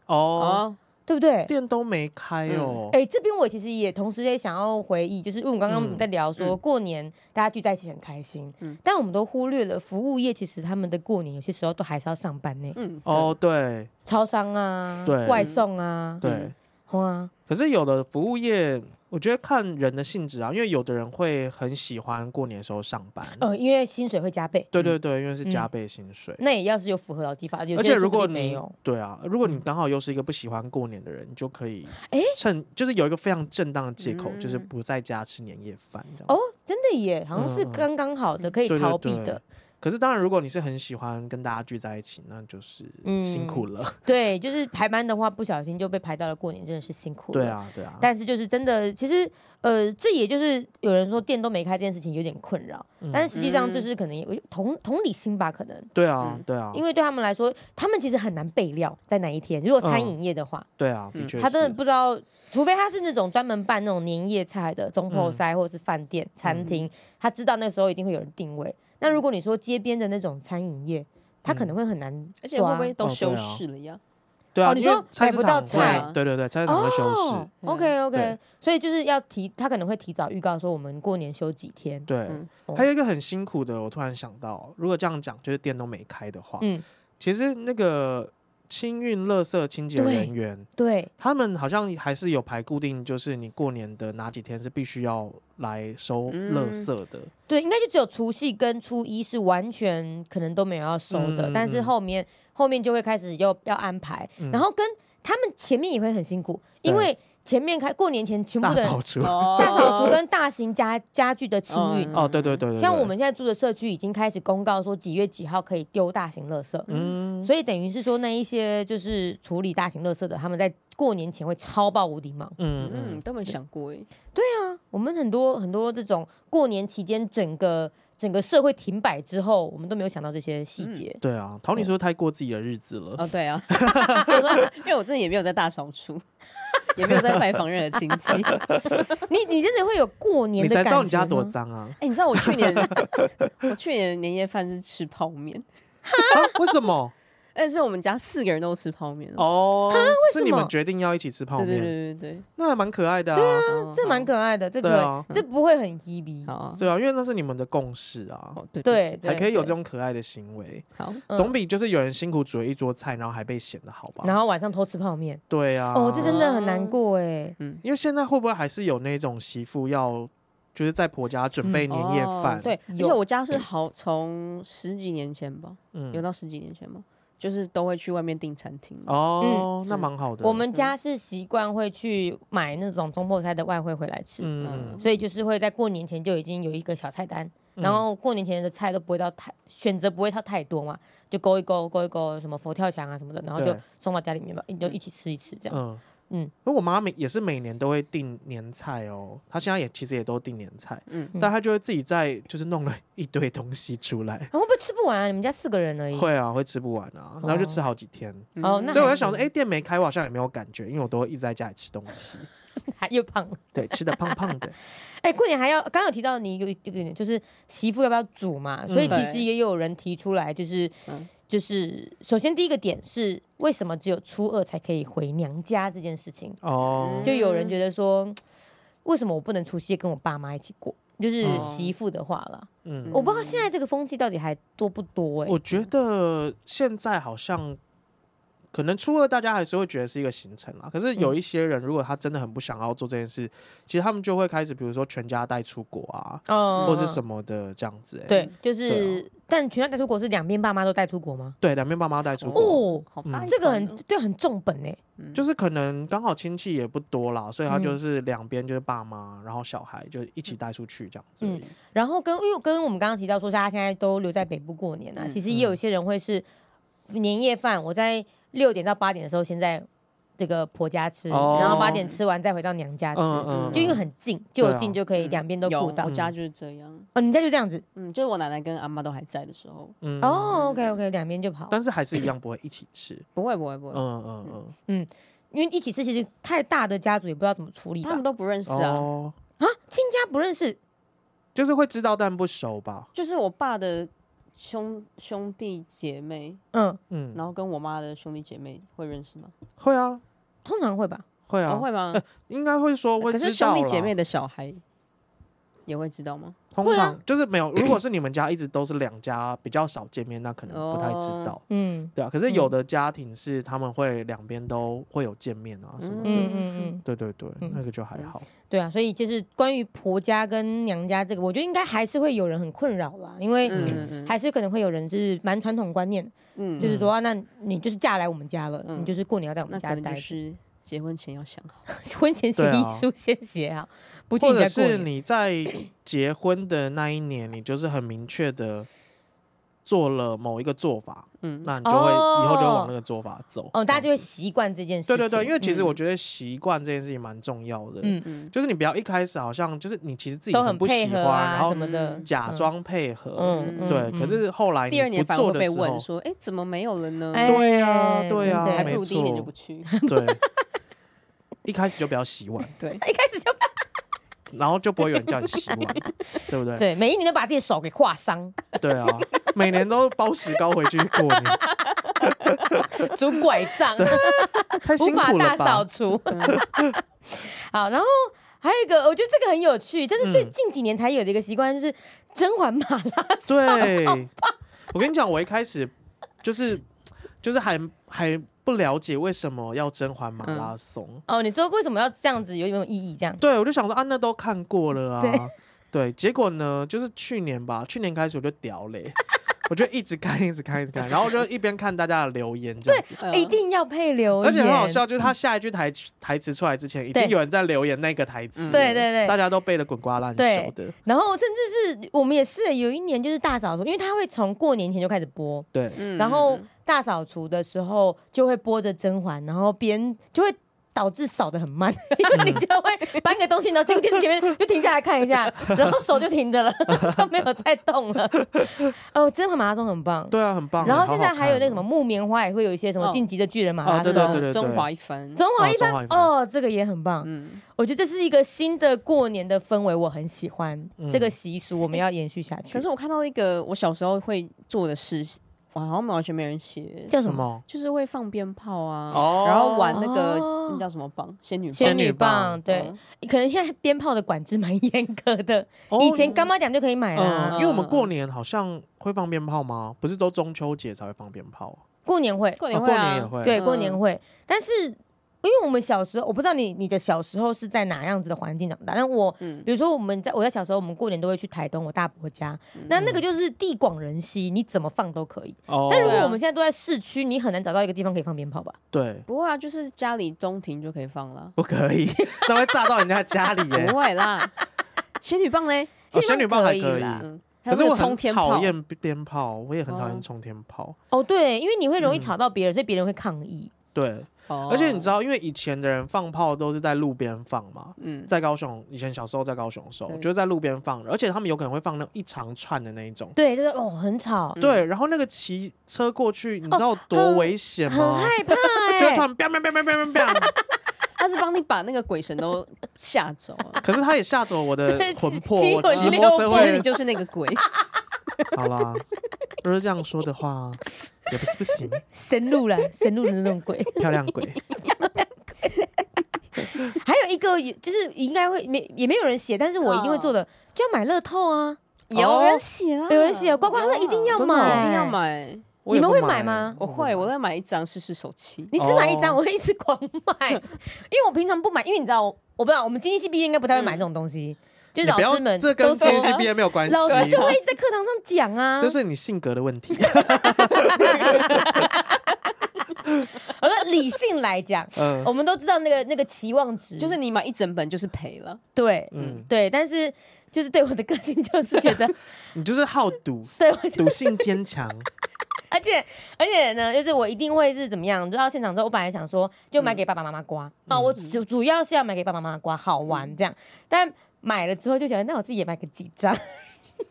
哦。对不对？店都没开哦。哎、嗯，这边我其实也同时也想要回忆，就是因为我刚刚在聊说过年大家聚在一起很开心，嗯，但我们都忽略了服务业，其实他们的过年有些时候都还是要上班呢。嗯，哦，对，超商啊，对，外送啊，对，好啊。可是有的服务业。我觉得看人的性质啊，因为有的人会很喜欢过年的时候上班，呃，因为薪水会加倍。对对对，因为是加倍薪水。那也要是有符合劳基法，而且如果没有，对啊，如果你刚好又是一个不喜欢过年的人，你就可以哎趁就是有一个非常正当的借口，就是不在家吃年夜饭这样。哦，真的耶，好像是刚刚好的可以逃避的。可是当然，如果你是很喜欢跟大家聚在一起，那就是辛苦了。嗯、对，就是排班的话，不小心就被排到了过年，真的是辛苦了。对啊，对啊。但是就是真的，其实呃，这也就是有人说店都没开这件事情有点困扰，嗯、但是实际上就是可能有同同理心吧，可能。对啊，对啊。因为对他们来说，他们其实很难备料在哪一天。如果餐饮业的话，嗯、对啊，的确，他真的不知道，除非他是那种专门办那种年夜菜的中破塞或者是饭店、嗯、餐厅，他知道那时候一定会有人定位。那如果你说街边的那种餐饮业，他可能会很难抓，而且会不会都休市了呀？对啊，你说买不到菜，对对对，菜市场会休市。OK OK，所以就是要提，他可能会提早预告说我们过年休几天。对，还有一个很辛苦的，我突然想到，如果这样讲，就是店都没开的话，嗯，其实那个。清运垃圾清洁人员，对，他们好像还是有排固定，就是你过年的哪几天是必须要来收垃圾的。嗯、对，应该就只有除夕跟初一是完全可能都没有要收的，嗯、但是后面后面就会开始又要安排，嗯、然后跟他们前面也会很辛苦，因为。前面开过年前全部的大扫除，大扫除跟大型家家具的清运。哦，对对对，像我们现在住的社区已经开始公告说几月几号可以丢大型垃圾，嗯，所以等于是说那一些就是处理大型垃圾的，他们在过年前会超爆无敌忙，嗯嗯，都没想过哎，对啊，我们很多很多这种过年期间整个整个社会停摆之后，我们都没有想到这些细节，对啊，桃女是不是太过自己的日子了？哦，对啊，因为我这也没有在大扫除。也没有在拜访任何亲戚，你你真的会有过年的感觉吗？你才知道你家多脏啊！哎、欸，你知道我去年 我去年年夜饭是吃泡面，啊？为什么？但是我们家四个人都吃泡面哦，是你们决定要一起吃泡面？对对对对，那还蛮可爱的。对啊，这蛮可爱的，这个这不会很 easy 对啊，因为那是你们的共识啊。对对，还可以有这种可爱的行为，好，总比就是有人辛苦煮了一桌菜，然后还被嫌的好吧？然后晚上偷吃泡面。对啊，哦，这真的很难过哎。嗯，因为现在会不会还是有那种媳妇要就是在婆家准备年夜饭？对，而且我家是好从十几年前吧，嗯，有到十几年前吗？就是都会去外面订餐厅。哦，那蛮好的。我们家是习惯会去买那种中破菜的外汇回来吃，嗯，所以就是会在过年前就已经有一个小菜单，然后过年前的菜都不会到太选择不会到太多嘛，就勾一勾勾一勾什么佛跳墙啊什么的，然后就送到家里面吧，就一起吃一吃这样。嗯，那我妈每也是每年都会订年菜哦，她现在也其实也都订年菜，嗯，但她就会自己在就是弄了一堆东西出来，会不会吃不完啊？你们家四个人而已，会啊，会吃不完啊，然后就吃好几天，哦，所以我就想说，哎，店没开，我好像也没有感觉，因为我都会一直在家里吃东西，还又胖，对，吃的胖胖的，哎，过年还要，刚刚有提到你有一点就是媳妇要不要煮嘛，所以其实也有人提出来，就是。就是首先第一个点是为什么只有初二才可以回娘家这件事情哦，就有人觉得说，为什么我不能除夕夜跟我爸妈一起过？就是媳妇的话了。嗯，我不知道现在这个风气到底还多不多哎、欸。我觉得现在好像。可能初二大家还是会觉得是一个行程啦，可是有一些人如果他真的很不想要做这件事，嗯、其实他们就会开始，比如说全家带出国啊，哦、或者什么的这样子、欸。对，就是，啊、但全家带出国是两边爸妈都带出国吗？对，两边爸妈带出国。哦，好大、嗯，这个很对，很重本哎、欸。就是可能刚好亲戚也不多啦，所以他就是两边就是爸妈，然后小孩就一起带出去这样子。嗯，然后跟因为跟我们刚刚提到说，大家现在都留在北部过年啊，嗯、其实也有一些人会是年夜饭，我在。六点到八点的时候，先在这个婆家吃，哦、然后八点吃完再回到娘家吃，嗯嗯、就因为很近，就近就可以两边都顾到。我家就是这样。哦，你家就这样子？嗯，就是我奶奶跟阿妈都还在的时候。嗯。哦，OK OK，两边就跑。但是还是一样不会一起吃。不会不会不会。嗯嗯嗯嗯，因为一起吃其实太大的家族也不知道怎么处理，他们都不认识啊。哦、啊，亲家不认识，就是会知道但不熟吧？就是我爸的。兄兄弟姐妹，嗯嗯，然后跟我妈的兄弟姐妹会认识吗？会啊，通常会吧。会啊，会吗？应该会说会知道。可是兄弟姐妹的小孩也会知道吗？通常就是没有。如果是你们家一直都是两家比较少见面，那可能不太知道。嗯，对啊。可是有的家庭是他们会两边都会有见面啊什么的。嗯嗯嗯。对对对，那个就还好。对啊，所以就是关于婆家跟娘家这个，我觉得应该还是会有人很困扰啦，因为还是可能会有人就是蛮传统观念，嗯，就是说啊，那你就是嫁来我们家了，你就是过年要在我们家待。是结婚前要想好，婚前协议书先写好，或者是你在结婚的那一年，你就是很明确的。做了某一个做法，嗯，那你就会以后就会往那个做法走，哦，大家就会习惯这件事情。对对对，因为其实我觉得习惯这件事情蛮重要的，嗯嗯，就是你不要一开始好像就是你其实自己很不喜欢，然后假装配合，嗯，对。可是后来第二年反而被问说，哎，怎么没有了呢？对呀，对呀，还不如第一年就不去。对，一开始就不要洗碗，对，一开始就。然后就不会有人叫你洗碗，对不对？对，每一年都把自己手给划伤。对啊，每年都包石膏回去过年，拄拐杖，太辛苦了吧？无法大扫除。好，然后还有一个，我觉得这个很有趣，这是最近几年才有的一个习惯，就是甄嬛马拉松。对，我跟你讲，我一开始就是就是还还。不了解为什么要甄嬛马拉松、嗯、哦？你说为什么要这样子？有没有意义？这样？对，我就想说啊，那都看过了啊。对，对，结果呢，就是去年吧，去年开始我就屌嘞，我就一直看，一直看，一直看，然后就一边看大家的留言，这样子。对，一定要配留言，而且很好笑，就是他下一句台台词出来之前，已经有人在留言那个台词，对对对，大家都背的滚瓜烂熟的。然后甚至是我们也是有一年就是大扫除，因为他会从过年前就开始播，对，然后。大扫除的时候就会播着甄嬛，然后边就会导致扫的很慢，因为你就会搬个东西，然后就电视前面就停下来看一下，然后手就停着了，就没有再动了。哦，甄嬛马拉松很棒，对啊，很棒。然后现在还有那什么木棉花也会有一些什么晋级的巨人马拉松，中华一番，中华一番哦，这个也很棒。嗯，我觉得这是一个新的过年的氛围，我很喜欢这个习俗，我们要延续下去。可是我看到一个我小时候会做的事。好像完全没人写，叫什么？就是会放鞭炮啊，然后玩那个那叫什么棒？仙女仙女棒。对，可能现在鞭炮的管制蛮严格的，以前干妈讲就可以买了。因为我们过年好像会放鞭炮吗？不是都中秋节才会放鞭炮？过年会，过年会，过年也会，对，过年会，但是。因为我们小时候，我不知道你你的小时候是在哪样子的环境长大。但我，嗯、比如说我们在我在小时候，我们过年都会去台东我大伯家，嗯、那那个就是地广人稀，你怎么放都可以。哦、但如果我们现在都在市区，你很难找到一个地方可以放鞭炮吧？对，不会啊，就是家里中庭就可以放了。不可以，那会炸到人家家里耶。不会啦，仙女棒嘞？哦、仙女棒还可以，嗯、可是我很讨厌鞭炮，我也很讨厌冲天炮。哦，对，因为你会容易吵到别人，嗯、所以别人会抗议。对。而且你知道，因为以前的人放炮都是在路边放嘛，嗯，在高雄以前小时候在高雄的时候，就是在路边放，而且他们有可能会放那一长串的那一种，对，就是哦很吵，对，然后那个骑车过去，你知道多危险吗？很害怕哎，就突然砰砰砰砰砰砰砰，他是帮你把那个鬼神都吓走，可是他也吓走我的魂魄，我骑摩托车其实你就是那个鬼。好啦，如果这样说的话。也不是不行，神鹿了，神路的那种鬼，漂亮鬼。还有一个，就是应该会没也没有人写，但是我一定会做的，就要买乐透啊。有人写啊，有人写刮刮乐一定要买，一定要买。你们会买吗？我会，我会买一张试试手气。你只买一张，我会一直狂买，因为我平常不买，因为你知道，我我不知道，我们经济系毕业应该不太会买这种东西。就是老师们，这跟经济系毕业没有关系。老师就会一直在课堂上讲啊，就是你性格的问题。我说理性来讲，我们都知道那个那个期望值，就是你买一整本就是赔了。对，嗯，对，但是就是对我的个性就是觉得 你就是好赌，对，赌性坚强。而且而且呢，就是我一定会是怎么样？就到现场之后，我本来想说就买给爸爸妈妈刮啊，我主主要是要买给爸爸妈妈刮，好玩这样。但买了之后就觉得，那我自己也买个几张。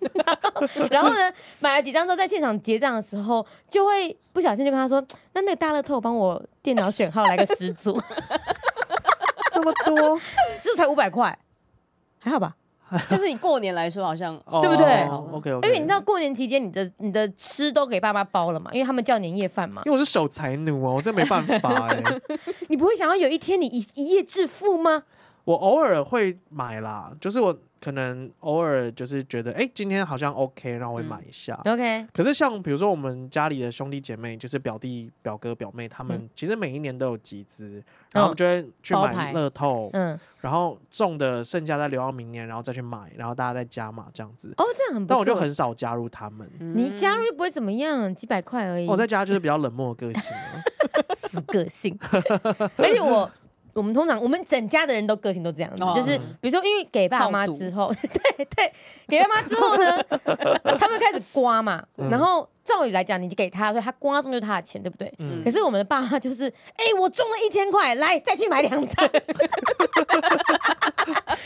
然后呢，买了几张之后，在现场结账的时候，就会不小心就跟他说：“那那个大乐透，帮我电脑选号来个十组。”这么多，十组才五百块，还好吧？就是你过年来说，好像对不对？OK，因为你知道过年期间，你的你的吃都给爸妈包了嘛，因为他们叫年夜饭嘛。因为我是守财奴哦，我真没办法哎。你不会想要有一天你一一夜致富吗？我偶尔会买啦，就是我。可能偶尔就是觉得，哎、欸，今天好像 OK，然后我会买一下。嗯、OK。可是像比如说我们家里的兄弟姐妹，就是表弟、表哥、表妹，他们其实每一年都有集资，嗯、然后我们就会去买乐透，嗯，然后中的剩下再留到明年，然后再去买，然后大家再加码这样子。哦，这样很不错。但我就很少加入他们。嗯、你加入又不会怎么样，几百块而已。我在家就是比较冷漠的个性，死个性。而且我。我们通常，我们整家的人都个性都这样子，就是比如说，因为给爸妈之后，对对，给爸妈之后呢，他们开始刮嘛，然后照理来讲，你就给他，所以他刮中就是他的钱，对不对？可是我们的爸妈就是，哎，我中了一千块，来再去买两张，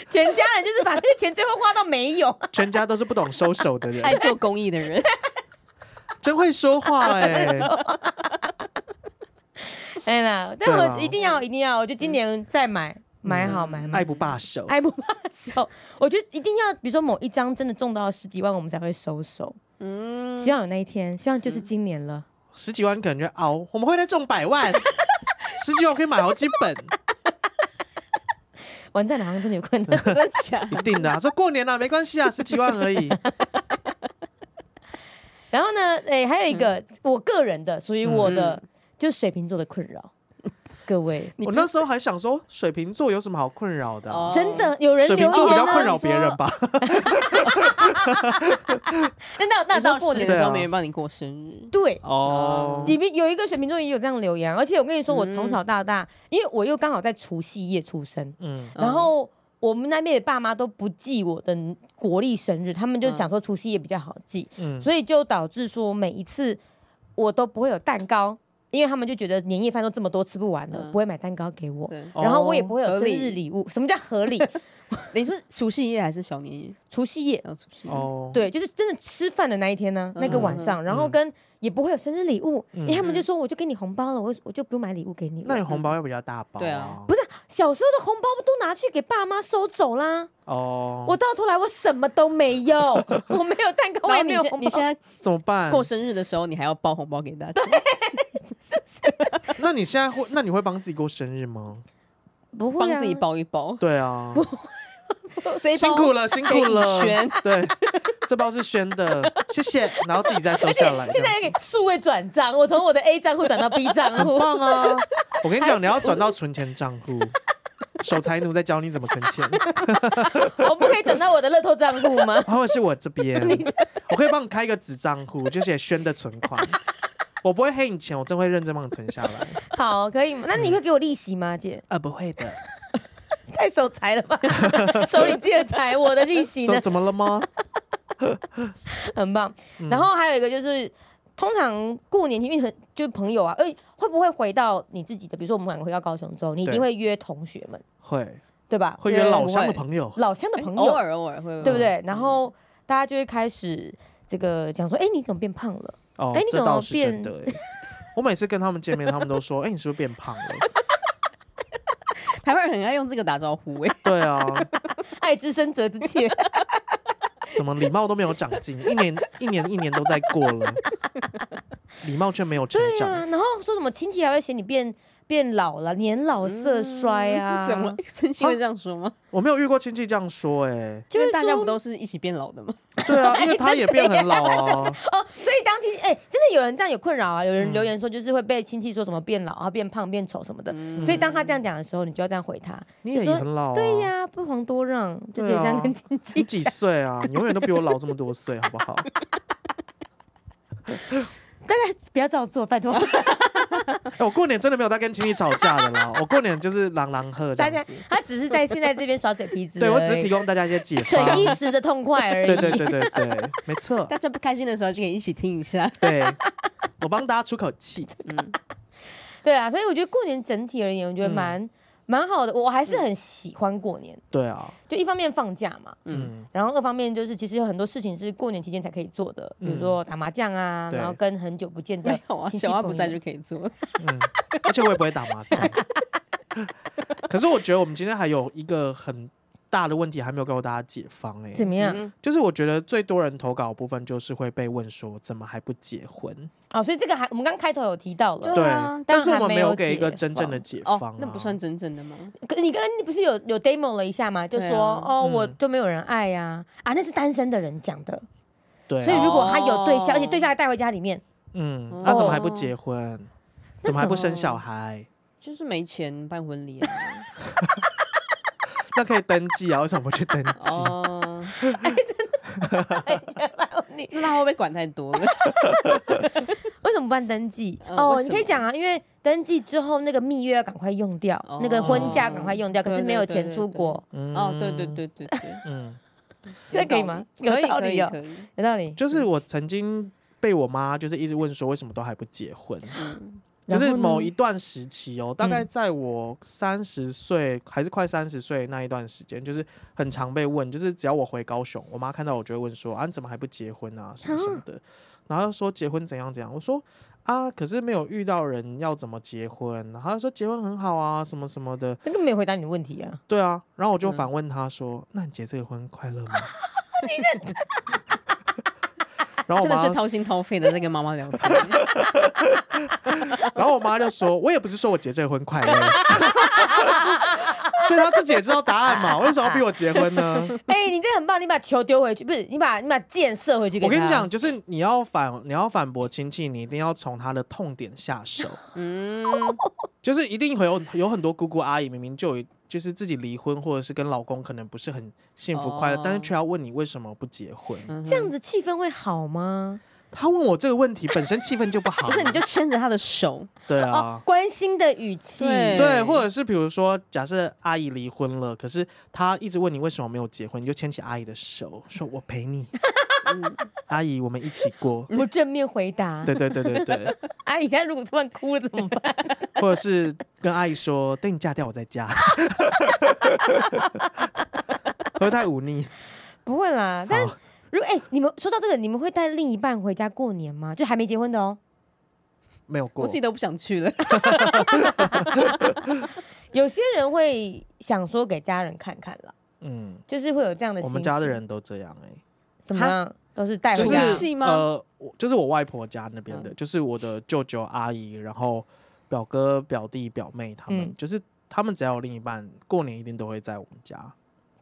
全家人就是把那个钱最后花到没有，全家都是不懂收手的人，爱做公益的人，真会说话哎。哎呀，但我一定要一定要，我就今年再买买好买买，爱不罢手，爱不罢手。我觉得一定要，比如说某一张真的中到十几万，我们才会收手。嗯，希望有那一天，希望就是今年了。十几万可能就熬，我们会再中百万，十几万可以买好几本。完蛋了，好像真的有困难，一定的啊，说过年了没关系啊，十几万而已。然后呢，哎，还有一个我个人的，属于我的。就是水瓶座的困扰，各位，我那时候还想说，水瓶座有什么好困扰的？真的有人水瓶座比较困扰别人吧？那那时候过年的时候没人帮你过生日，对。哦，里面有一个水瓶座也有这样留言，而且我跟你说，我从小到大，因为我又刚好在除夕夜出生，嗯，然后我们那边的爸妈都不记我的国历生日，他们就想说除夕夜比较好记，嗯，所以就导致说每一次我都不会有蛋糕。因为他们就觉得年夜饭都这么多吃不完了，不会买蛋糕给我，然后我也不会有生日礼物。什么叫合理？你是除夕夜还是小年夜？除夕夜，除夕夜。哦，对，就是真的吃饭的那一天呢，那个晚上，然后跟也不会有生日礼物，因为他们就说我就给你红包了，我我就不用买礼物给你。那你红包要比较大包？对啊，不是小时候的红包不都拿去给爸妈收走啦？哦，我到头来我什么都没有，我没有蛋糕，我也没有红包。你现在怎么办？过生日的时候你还要包红包给大家？是不是？那你现在会？那你会帮自己过生日吗？不会，帮自己包一包。对啊，辛苦了，辛苦了。宣，对，这包是宣的，谢谢。然后自己再收下来。现在要给数位转账，我从我的 A 账户转到 B 账户。棒啊！我跟你讲，你要转到存钱账户。守财奴在教你怎么存钱。我不可以转到我的乐透账户吗？或者是我这边，我可以帮你开一个子账户，就写宣的存款。我不会黑你钱，我真会认真帮你存下来。好，可以吗？那你会给我利息吗，姐？呃，不会的，太守财了吧？手里借财，我的利息呢？怎么了吗？很棒。然后还有一个就是，通常过年因为很就是朋友啊，哎，会不会回到你自己的？比如说我们两个回到高雄之后，你一定会约同学们，会对吧？会约老乡的朋友，老乡的朋友，偶尔偶尔会，对不对？然后大家就会开始这个讲说，哎，你怎么变胖了？哦，欸、你怎么变？我每次跟他们见面，他们都说：“哎、欸，你是不是变胖了？”台湾人很爱用这个打招呼，哎，对啊，爱之深责之切。怎么礼貌都没有长进？一年一年一年都在过了，礼貌却没有成长。对啊，然后说什么亲戚还会嫌你变变老了，年老色衰啊？怎么亲戚会这样说吗？我没有遇过亲戚这样说，哎，就是大家不都是一起变老的吗？对啊，因为他也变很老啊。哦，所以当亲戚，哎，真的有人这样有困扰啊？有人留言说，就是会被亲戚说什么变老啊、变胖、变丑什么的。所以当他这样讲的时候，你就要这样回他。你也很老，对呀，不遑多让，就这样跟亲戚。你几岁啊？你永远都比我老这么多岁，好不好？大家不要照做，拜托。我过年真的没有在跟亲戚吵架的啦。我过年就是朗朗喝这样子。他只是在现在这边耍嘴皮子。对，我只是提供大家一些解释，逞一时的痛快而已。对对对对对，没错。大家不开心的时候就可以一起听一下。对，我帮大家出口气。嗯，对啊，所以我觉得过年整体而言，我觉得蛮。蛮好的，我还是很喜欢过年。对啊，就一方面放假嘛，嗯，然后二方面就是其实有很多事情是过年期间才可以做的，比如说打麻将啊，然后跟很久不见的亲戚小花不在就可以做，嗯，而且我也不会打麻将。可是我觉得我们今天还有一个很。大的问题还没有告诉大家解方哎、欸，怎么样？就是我觉得最多人投稿的部分就是会被问说怎么还不结婚。哦，所以这个还我们刚开头有提到了，对，啊但是我们没有给一个真正的解方、啊。哦，那不算真正的吗？可你刚刚你不是有有 demo 了一下吗？就说、啊、哦，我就没有人爱呀啊，啊，那是单身的人讲的，对，所以如果他有对象，哦、而且对象还带回家里面，嗯，那、哦。啊、怎么还不结婚？怎么还不生小孩？就是没钱办婚礼啊。那可以登记啊？为什么不去登记？哦，哎，真的，那他会不会管太多了？为什么不办登记？哦，你可以讲啊，因为登记之后那个蜜月要赶快用掉，那个婚假赶快用掉，可是没有钱出国。哦，对对对对对，嗯，这可以吗？有道理，有有道理。就是我曾经被我妈就是一直问说，为什么都还不结婚？就是某一段时期哦，大概在我三十岁还是快三十岁那一段时间，就是很常被问，就是只要我回高雄，我妈看到我就会问说：“啊，你怎么还不结婚啊？什么什么的。”然后说结婚怎样怎样，我说：“啊，可是没有遇到人要怎么结婚？”然后说结婚很好啊，什么什么的。那个没有回答你的问题啊？对啊，然后我就反问他说：“那你结这个婚快乐吗？” 你的然后真的是掏心掏肺的在跟妈妈聊天，然后我妈就说：“我也不是说我结这个婚快乐，所以她自己也知道答案嘛，为什么要逼我结婚呢？” 哎、欸，你这很棒，你把球丢回去，不是你把你把箭射回去给他。我跟你讲，就是你要反你要反驳亲戚，你一定要从他的痛点下手。嗯，就是一定会有有很多姑姑阿姨明明就有。就是自己离婚，或者是跟老公可能不是很幸福快乐，哦、但是却要问你为什么不结婚，嗯、这样子气氛会好吗？他问我这个问题本身气氛就不好，不是你就牵着他的手，对啊、哦，关心的语气，对，对，或者是比如说，假设阿姨离婚了，可是他一直问你为什么没有结婚，你就牵起阿姨的手，说我陪你。嗯、阿姨，我们一起过。不正面回答。对对对对对。阿姨，现在如果突然哭了怎么办？或者是跟阿姨说，等你嫁掉我再嫁。会不会太忤逆？不会啦。但如果哎、欸，你们说到这个，你们会带另一半回家过年吗？就还没结婚的哦。没有过。我自己都不想去了。有些人会想说给家人看看了。嗯。就是会有这样的。我们家的人都这样哎、欸。怎么样？都是带回家吗？呃，就是我外婆家那边的，就是我的舅舅阿姨，然后表哥表弟表妹他们，就是他们只要有另一半，过年一定都会在我们家。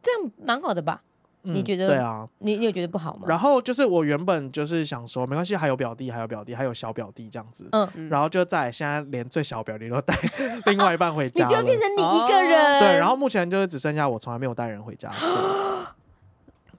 这样蛮好的吧？你觉得？对啊，你你有觉得不好吗？然后就是我原本就是想说，没关系，还有表弟，还有表弟，还有小表弟这样子。嗯，然后就在现在连最小表弟都带 另外一半回家，你就变成你一个人。对，然后目前就是只剩下我，从来没有带人回家。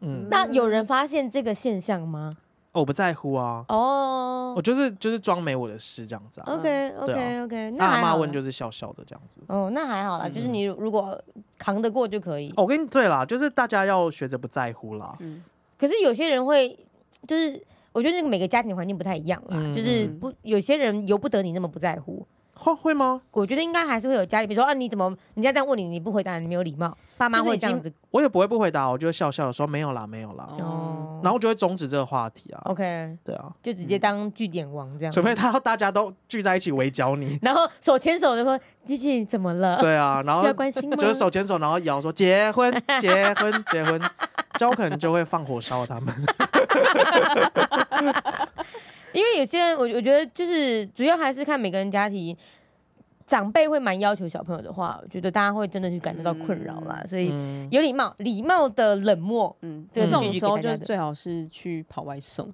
嗯，那有人发现这个现象吗？我不在乎啊。哦，我就是就是装没我的事这样子啊。OK OK OK，那阿妈问就是笑笑的这样子。哦，那还好啦，就是你如果扛得过就可以。我跟你对啦，就是大家要学着不在乎啦。嗯。可是有些人会，就是我觉得那个每个家庭环境不太一样啦，就是不有些人由不得你那么不在乎。会会吗？我觉得应该还是会有家里，比如说啊，你怎么人家这样问你，你不回答，你没有礼貌，爸妈会这样子。我也不会不回答，我就会笑笑的说没有啦，没有啦。哦，然后我就会终止这个话题啊。OK，对啊，就直接当据点王这样。除非他大家都聚在一起围剿你，然后手牵手就说机器 你怎么了？对啊，然后需要关心吗？就是手牵手，然后摇说结婚结婚结婚，这样我可能就会放火烧他们。因为有些人，我我觉得就是主要还是看每个人家庭。长辈会蛮要求小朋友的话，我觉得大家会真的去感受到困扰啦。所以有礼貌，礼貌的冷漠，嗯，这种时候就最好是去跑外送，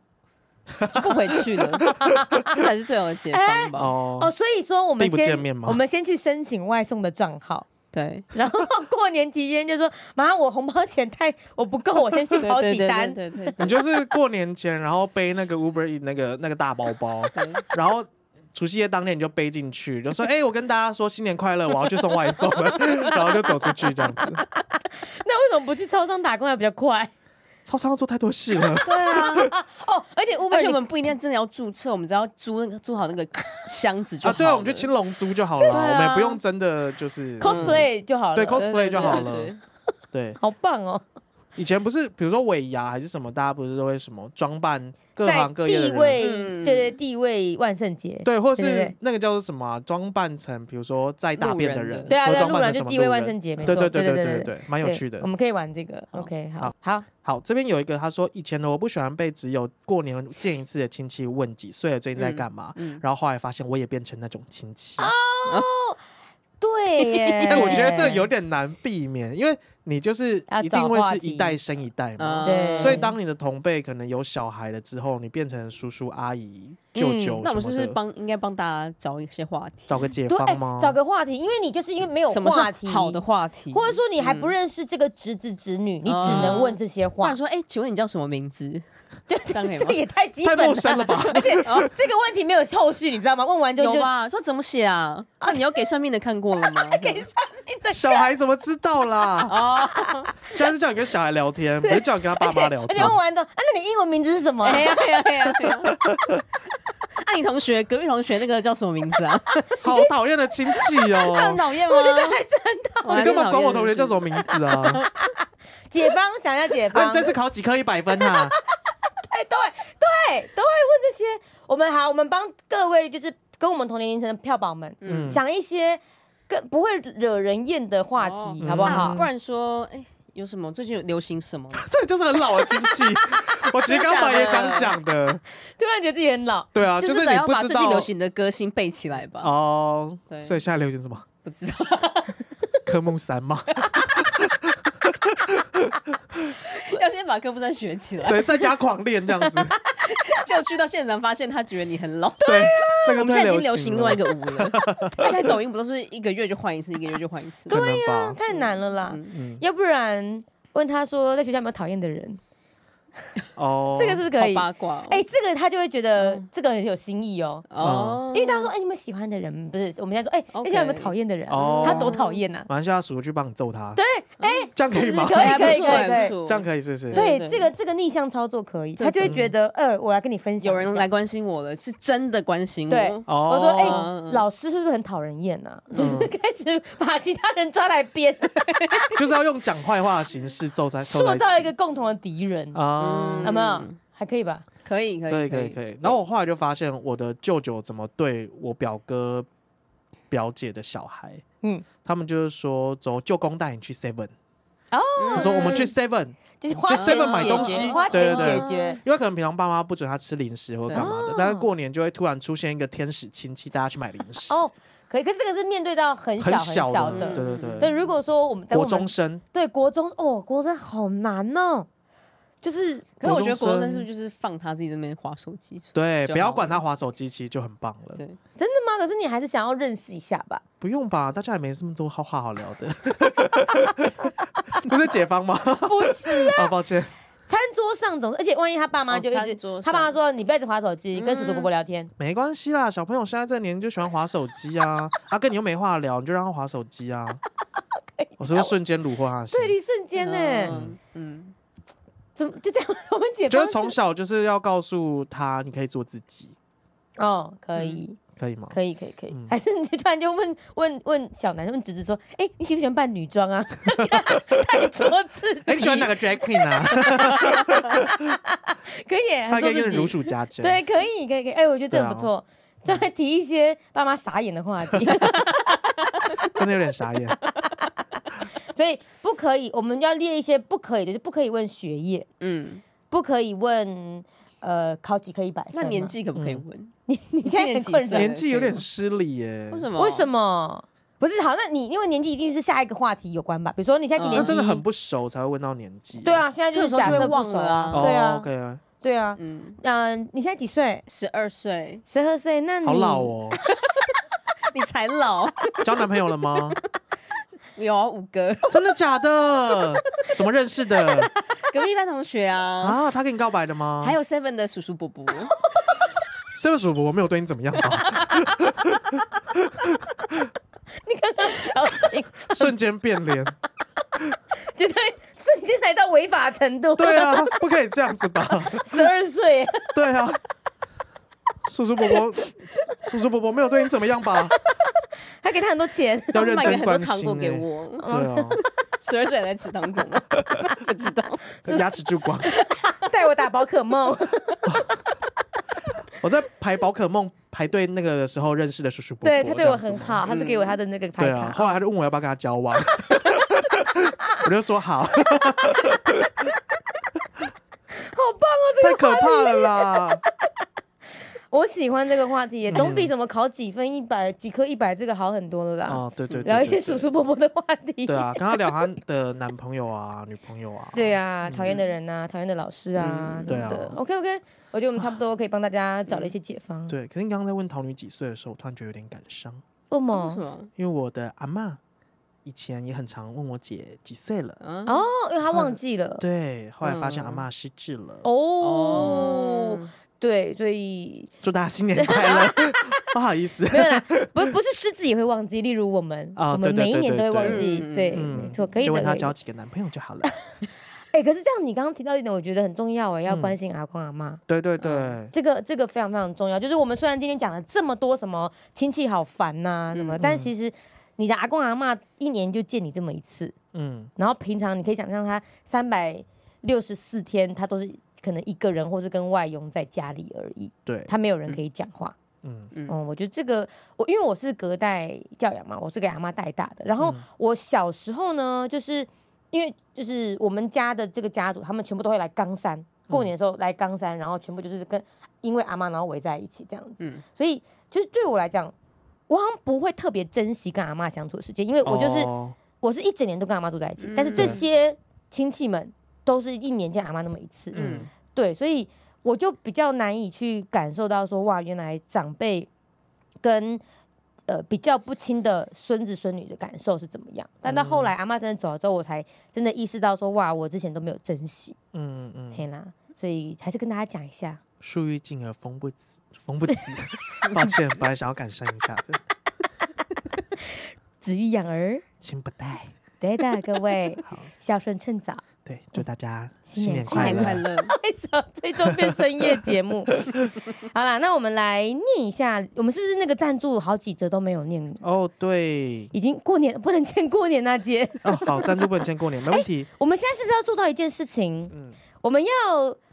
就不回去了，这才是最好的解方吧。哦，所以说我们先我们先去申请外送的账号，对，然后过年期间就说妈，我红包钱太我不够，我先去跑几单。对对，你就是过年前，然后背那个 Uber 那个那个大包包，然后。除夕夜当天你就背进去，就说：“哎、欸，我跟大家说新年快乐，我要去送外送了。”然后就走出去这样子。那为什么不去超商打工还比较快？超商要做太多事了。对啊。哦，而且 而且我们不一定真的要注册，我们只要租那个租好那个箱子就好。啊，对啊，我们就青龙租就好了，啊，我们也不用真的就是 cosplay 就好了。对，cosplay 就好了。对，好棒哦。以前不是，比如说尾牙还是什么，大家不是都会什么装扮各行各业的，地位，对对，地位万圣节，对，或是那个叫做什么，装扮成比如说在大便的人，对啊，对，路人就地位万圣节，没错，对对对对对对，蛮有趣的。我们可以玩这个，OK，好，好，好，这边有一个他说，以前呢我不喜欢被只有过年见一次的亲戚问几岁了，最近在干嘛，然后后来发现我也变成那种亲戚。对耶，但 我觉得这有点难避免，因为你就是一定会是一代生一代嘛，对，所以当你的同辈可能有小孩了之后，你变成叔叔阿姨、舅舅，那我们是不是帮应该帮大家找一些话题，找个解方吗？找个话题，因为你就是因为没有话题，好的话题，或者说你还不认识这个侄子侄女，你只能问这些话。说，哎，请问你叫什么名字？就这个也太基本了，太陌生了吧？而且这个问题没有后续，你知道吗？问完就有吧？说怎么写啊？啊，你要给算命的看过了吗？给算命的小孩怎么知道啦？哦，现在是叫你跟小孩聊天，不是叫你跟他爸妈聊天。而且问完之后，啊，那你英文名字是什么？哎呀哎呀哎呀！那，你同学隔壁同学那个叫什么名字啊？好讨厌的亲戚哦！很讨厌吗？我觉得还是很讨厌。你干嘛管我同学叫什么名字啊？解放，想要解方。你这次考几科一百分啊？哎，对对，都会问这些。我们好，我们帮各位就是跟我们同年龄层的票宝们，嗯，想一些更不会惹人厌的话题，好不好？不然说，哎，有什么最近有流行什么？这个就是很老的亲戚。我其实刚才也想讲的，突然觉得自己很老。对啊，就是你要把最近流行的歌星背起来吧。哦，对，所以现在流行什么？不知道。科目三吗？要先把科目三学起来，对，在家狂练这样子，就去到现场发现他觉得你很老。对，我们现在已经流行另外一个舞了。现在抖音不都是一个月就换一次，一个月就换一次？对呀，太难了啦。要不然问他说，在学校有没有讨厌的人？哦，这个是不是可以八卦？哎，这个他就会觉得这个很有新意哦。哦，因为他说，哎，你们喜欢的人不是？我们现在说，哎，你有没有讨厌的人？他多讨厌呐！马上下属去帮你揍他。对，哎，这样可以吗？可以，可以，可以，可以，这样可以，是不是？对，这个这个逆向操作可以，他就会觉得，呃，我来跟你分享，有人来关心我了，是真的关心我。对，我说，哎，老师是不是很讨人厌呐？就是开始把其他人抓来编，就是要用讲坏话的形式揍在，塑造一个共同的敌人啊，有没有？还可以吧？可以，可以，可以，可以。然后我后来就发现，我的舅舅怎么对我表哥、表姐的小孩，嗯，他们就是说，走，舅公带你去 Seven。哦，他说我们去 Seven，就是去 Seven 买东西，对对对，因为可能平常爸妈不准他吃零食或干嘛的，但是过年就会突然出现一个天使亲戚，大家去买零食。哦，可以，可是这个是面对到很小很小的，对对对。但如果说我们国中生，对国中哦，国中好难哦。就是，可是我觉得国中生是不是就是放他自己在那边滑手机？对，不要管他滑手机，其实就很棒了。对，真的吗？可是你还是想要认识一下吧？不用吧，大家也没这么多好话好聊的。不是解放吗？不是啊，抱歉。餐桌上总，而且万一他爸妈就一直，他爸妈说你不要一直滑手机，跟叔叔伯伯聊天，没关系啦。小朋友现在这个年龄就喜欢滑手机啊，啊，跟你又没话聊，你就让他滑手机啊。我是不是瞬间虏获他的心？对，你瞬间呢？嗯。怎么就这样？我们姐就是从小就是要告诉他，你可以做自己。哦，可以，可以吗？可以，可以，可以。还是你突然就问问问小男生，问侄子说：“哎，你喜不喜欢扮女装啊？” 太做自己。你喜欢哪个 drag queen 啊？可以，他可以如数家珍。对，可以，可以，可以。哎，我觉得这很不错，就会提一些爸妈傻眼的话题。真的有点傻眼。所以不可以，我们要列一些不可以的，就不可以问学业，嗯，不可以问呃考几科一百？那年纪可不可以问？你你现在很困扰，年纪有点失礼耶。为什么？为什么？不是好，那你因为年纪一定是下一个话题有关吧？比如说你现在几年级？真的很不熟才会问到年纪。对啊，现在就是假设不熟啊。对啊，OK 啊。对啊，嗯嗯，你现在几岁？十二岁，十二岁，那你好老哦。你才老，交男朋友了吗？有啊，五个。真的假的？怎么认识的？隔壁班同学啊。啊，他跟你告白的吗？还有 Seven 的叔叔伯伯。Seven 叔叔伯伯没有对你怎么样吧？你刚刚表情瞬间变脸，绝对瞬间来到违法程度。对啊，不可以这样子吧？十二岁。对啊。叔叔伯伯，叔叔伯伯没有对你怎么样吧？还给他很多钱，要认真关心、欸、买很多糖果给我。对啊，十二岁在吃糖果吗？不知道，牙齿蛀光。带我打宝可梦。我在排宝可梦排队那个的时候认识的叔叔伯伯，对他对我很好，他是给我他的那个牌卡。对啊，后来他就问我要不要跟他交往，我就说好。好棒啊，这个太可怕了啦！我喜欢这个话题，总比什么考几分一百几科一百这个好很多了啦。哦，对对，聊一些叔叔伯伯的话题。对啊，跟他聊他的男朋友啊、女朋友啊。对啊，讨厌的人呐，讨厌的老师啊，对啊。OK OK，我觉得我们差不多可以帮大家找了一些解方。对，可是你刚刚在问桃女几岁的时候，我突然觉得有点感伤。为什么？因为我的阿嬷以前也很常问我姐几岁了。哦，因为她忘记了。对，后来发现阿嬷失智了。哦。对，所以祝大家新年快乐。不好意思，没有啦，不不是狮子也会忘记，例如我们，我们每一年都会忘记。对，没错，可以的。就问他交几个男朋友就好了。哎，可是这样，你刚刚提到一点，我觉得很重要哎，要关心阿公阿妈。对对对，这个这个非常非常重要。就是我们虽然今天讲了这么多什么亲戚好烦呐什么，但其实你的阿公阿妈一年就见你这么一次，嗯，然后平常你可以想象他三百六十四天，他都是。可能一个人，或是跟外佣在家里而已。对，他没有人可以讲话。嗯嗯，我觉得这个，我因为我是隔代教养嘛，我是给阿妈带大的。然后我小时候呢，就是因为就是我们家的这个家族，他们全部都会来冈山过年的时候来冈山，然后全部就是跟因为阿妈然后围在一起这样子。嗯，所以就是对我来讲，我好像不会特别珍惜跟阿妈相处的时间，因为我就是我是一整年都跟阿妈住在一起，但是这些亲戚们。都是一年见阿妈那么一次，嗯，对，所以我就比较难以去感受到说，哇，原来长辈跟呃比较不亲的孙子孙女的感受是怎么样。但到后来阿妈真的走了之后，我才真的意识到说，哇，我之前都没有珍惜，嗯嗯，天哪，所以还是跟大家讲一下，树欲静而风不止，风不止，抱歉，本来想要感伤一下。的，子欲养而亲不待，对的，各位，好，孝顺趁早。对，祝大家新年快乐！为什么最终变深夜节目？好啦，那我们来念一下，我们是不是那个赞助好几则都没有念？哦，对，已经过年不能欠过年那节。哦，好，赞助不能欠过年，没问题。我们现在是不是要做到一件事情？嗯，我们要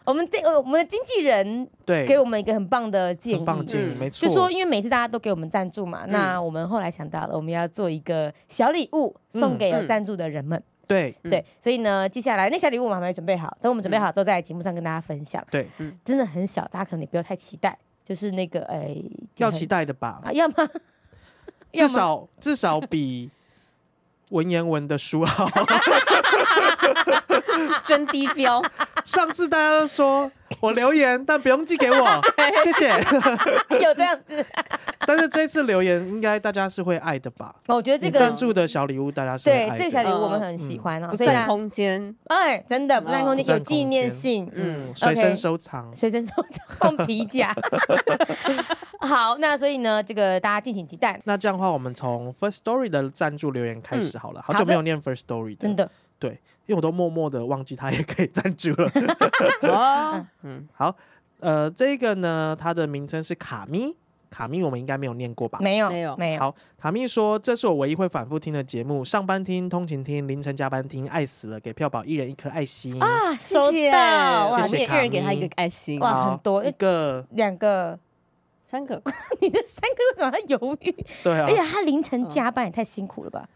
我们这呃我们的经纪人对给我们一个很棒的建议，很棒建议，没错。就说因为每次大家都给我们赞助嘛，那我们后来想到了，我们要做一个小礼物送给有赞助的人们。对对，所以呢，接下来那小礼物我们还没准备好，等我们准备好之后，在节目上跟大家分享。对，嗯，真的很小，大家可能也不要太期待，就是那个哎，要期待的吧？啊，要吗？至少至少比文言文的书好，真低标。上次大家都说。我留言，但不用寄给我，谢谢。有这样子，但是这次留言应该大家是会爱的吧？我觉得这个赞助的小礼物大家是会爱。对，这个小礼物我们很喜欢哦，不占空间，哎，真的不占空间，有纪念性，嗯，随身收藏，随身收藏，放皮夹。好，那所以呢，这个大家敬请期待。那这样的话，我们从 First Story 的赞助留言开始好了，好久没有念 First Story 的，真的。对，因为我都默默的忘记他也可以赞助了。哦，嗯，好，呃，这个呢，它的名称是卡咪，卡咪，我们应该没有念过吧？没有，没有，没有。好，卡咪说，这是我唯一会反复听的节目，上班听，通勤听，凌晨加班听，爱死了，给票宝一人一颗爱心。啊！谢谢，哇，谢谢，一人给他一个爱心，哇，很多，一个，两个，三个，你的三个怎么还犹豫？对啊，而且他凌晨加班也太辛苦了吧？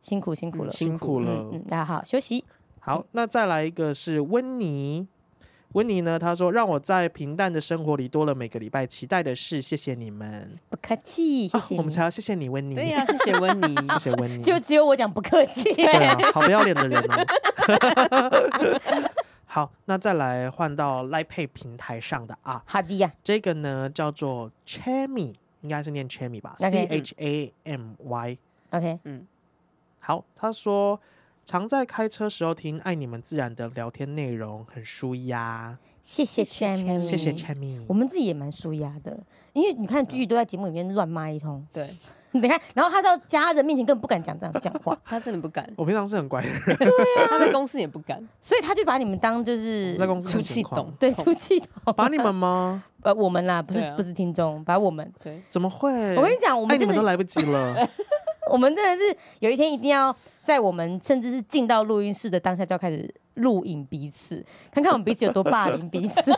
辛苦辛苦了，辛苦了。嗯，大家好，休息。好，那再来一个是温妮，温妮呢？她说：“让我在平淡的生活里多了每个礼拜期待的事，谢谢你们，不客气，谢谢、啊。我们才要谢谢你，温妮。对呀、啊，谢谢温妮，谢谢温妮。就只有我讲不客气，对啊，好不要脸的人哦。好，那再来换到 Line Pay 平台上的啊，好的呀。这个呢叫做 Chamy，应该是念 Chamy 吧，C H A M Y。OK，嗯，好，他说。常在开车时候听爱你们自然的聊天内容，很舒压。谢谢 Chamy，谢谢 Chamy。我们自己也蛮舒压的，因为你看句句都在节目里面乱骂一通。对，你看，然后他到家人面前根本不敢讲这样讲话，他真的不敢。我平常是很乖的人，对啊，他在公司也不敢，所以他就把你们当就是在公司出气筒，对，出气筒。把你们吗？呃，我们啦，不是不是听众，把我们。对，怎么会？我跟你讲，我们你们都来不及了。我们真的是有一天一定要。在我们甚至是进到录音室的当下，就要开始录影彼此，看看我们彼此有多霸凌彼此。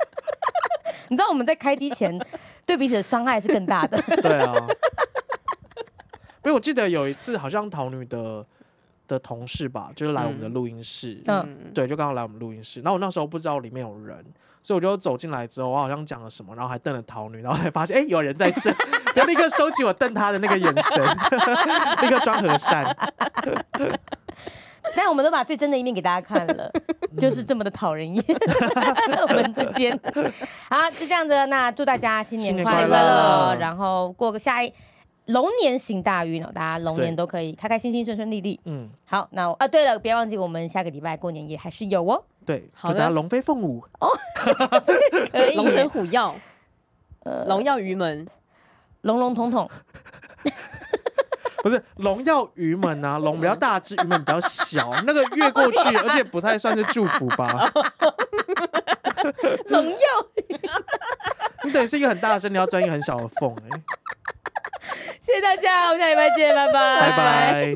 你知道我们在开机前对彼此的伤害是更大的。对啊，因为我记得有一次，好像桃女的的同事吧，就是来我们的录音室，嗯，对，就刚好来我们录音室。然后我那时候不知道里面有人，所以我就走进来之后，我好像讲了什么，然后还瞪了桃女，然后才发现，哎、欸，有人在这。就立刻收起我瞪他的那个眼神，立刻装和善。但我们都把最真的一面给大家看了，就是这么的讨人厌。我们之间，好，就这样子了。那祝大家新年快乐，然后过个下一龙年行大运哦，大家龙年都可以开开心心、顺顺利利。嗯，好，那啊，对了，别忘记我们下个礼拜过年也还是有哦。对，好的，龙飞凤舞哦，可以，龙争虎跃，呃，龙耀鱼门。龙龙统统，不是龙耀鱼门啊，龙比较大只，鱼门比较小，那个越过去，而且不太算是祝福吧。龙耀鱼，你等于是一个很大的声，你要钻一个很小的缝哎、欸。谢谢大家我们下礼拜见拜拜。拜拜。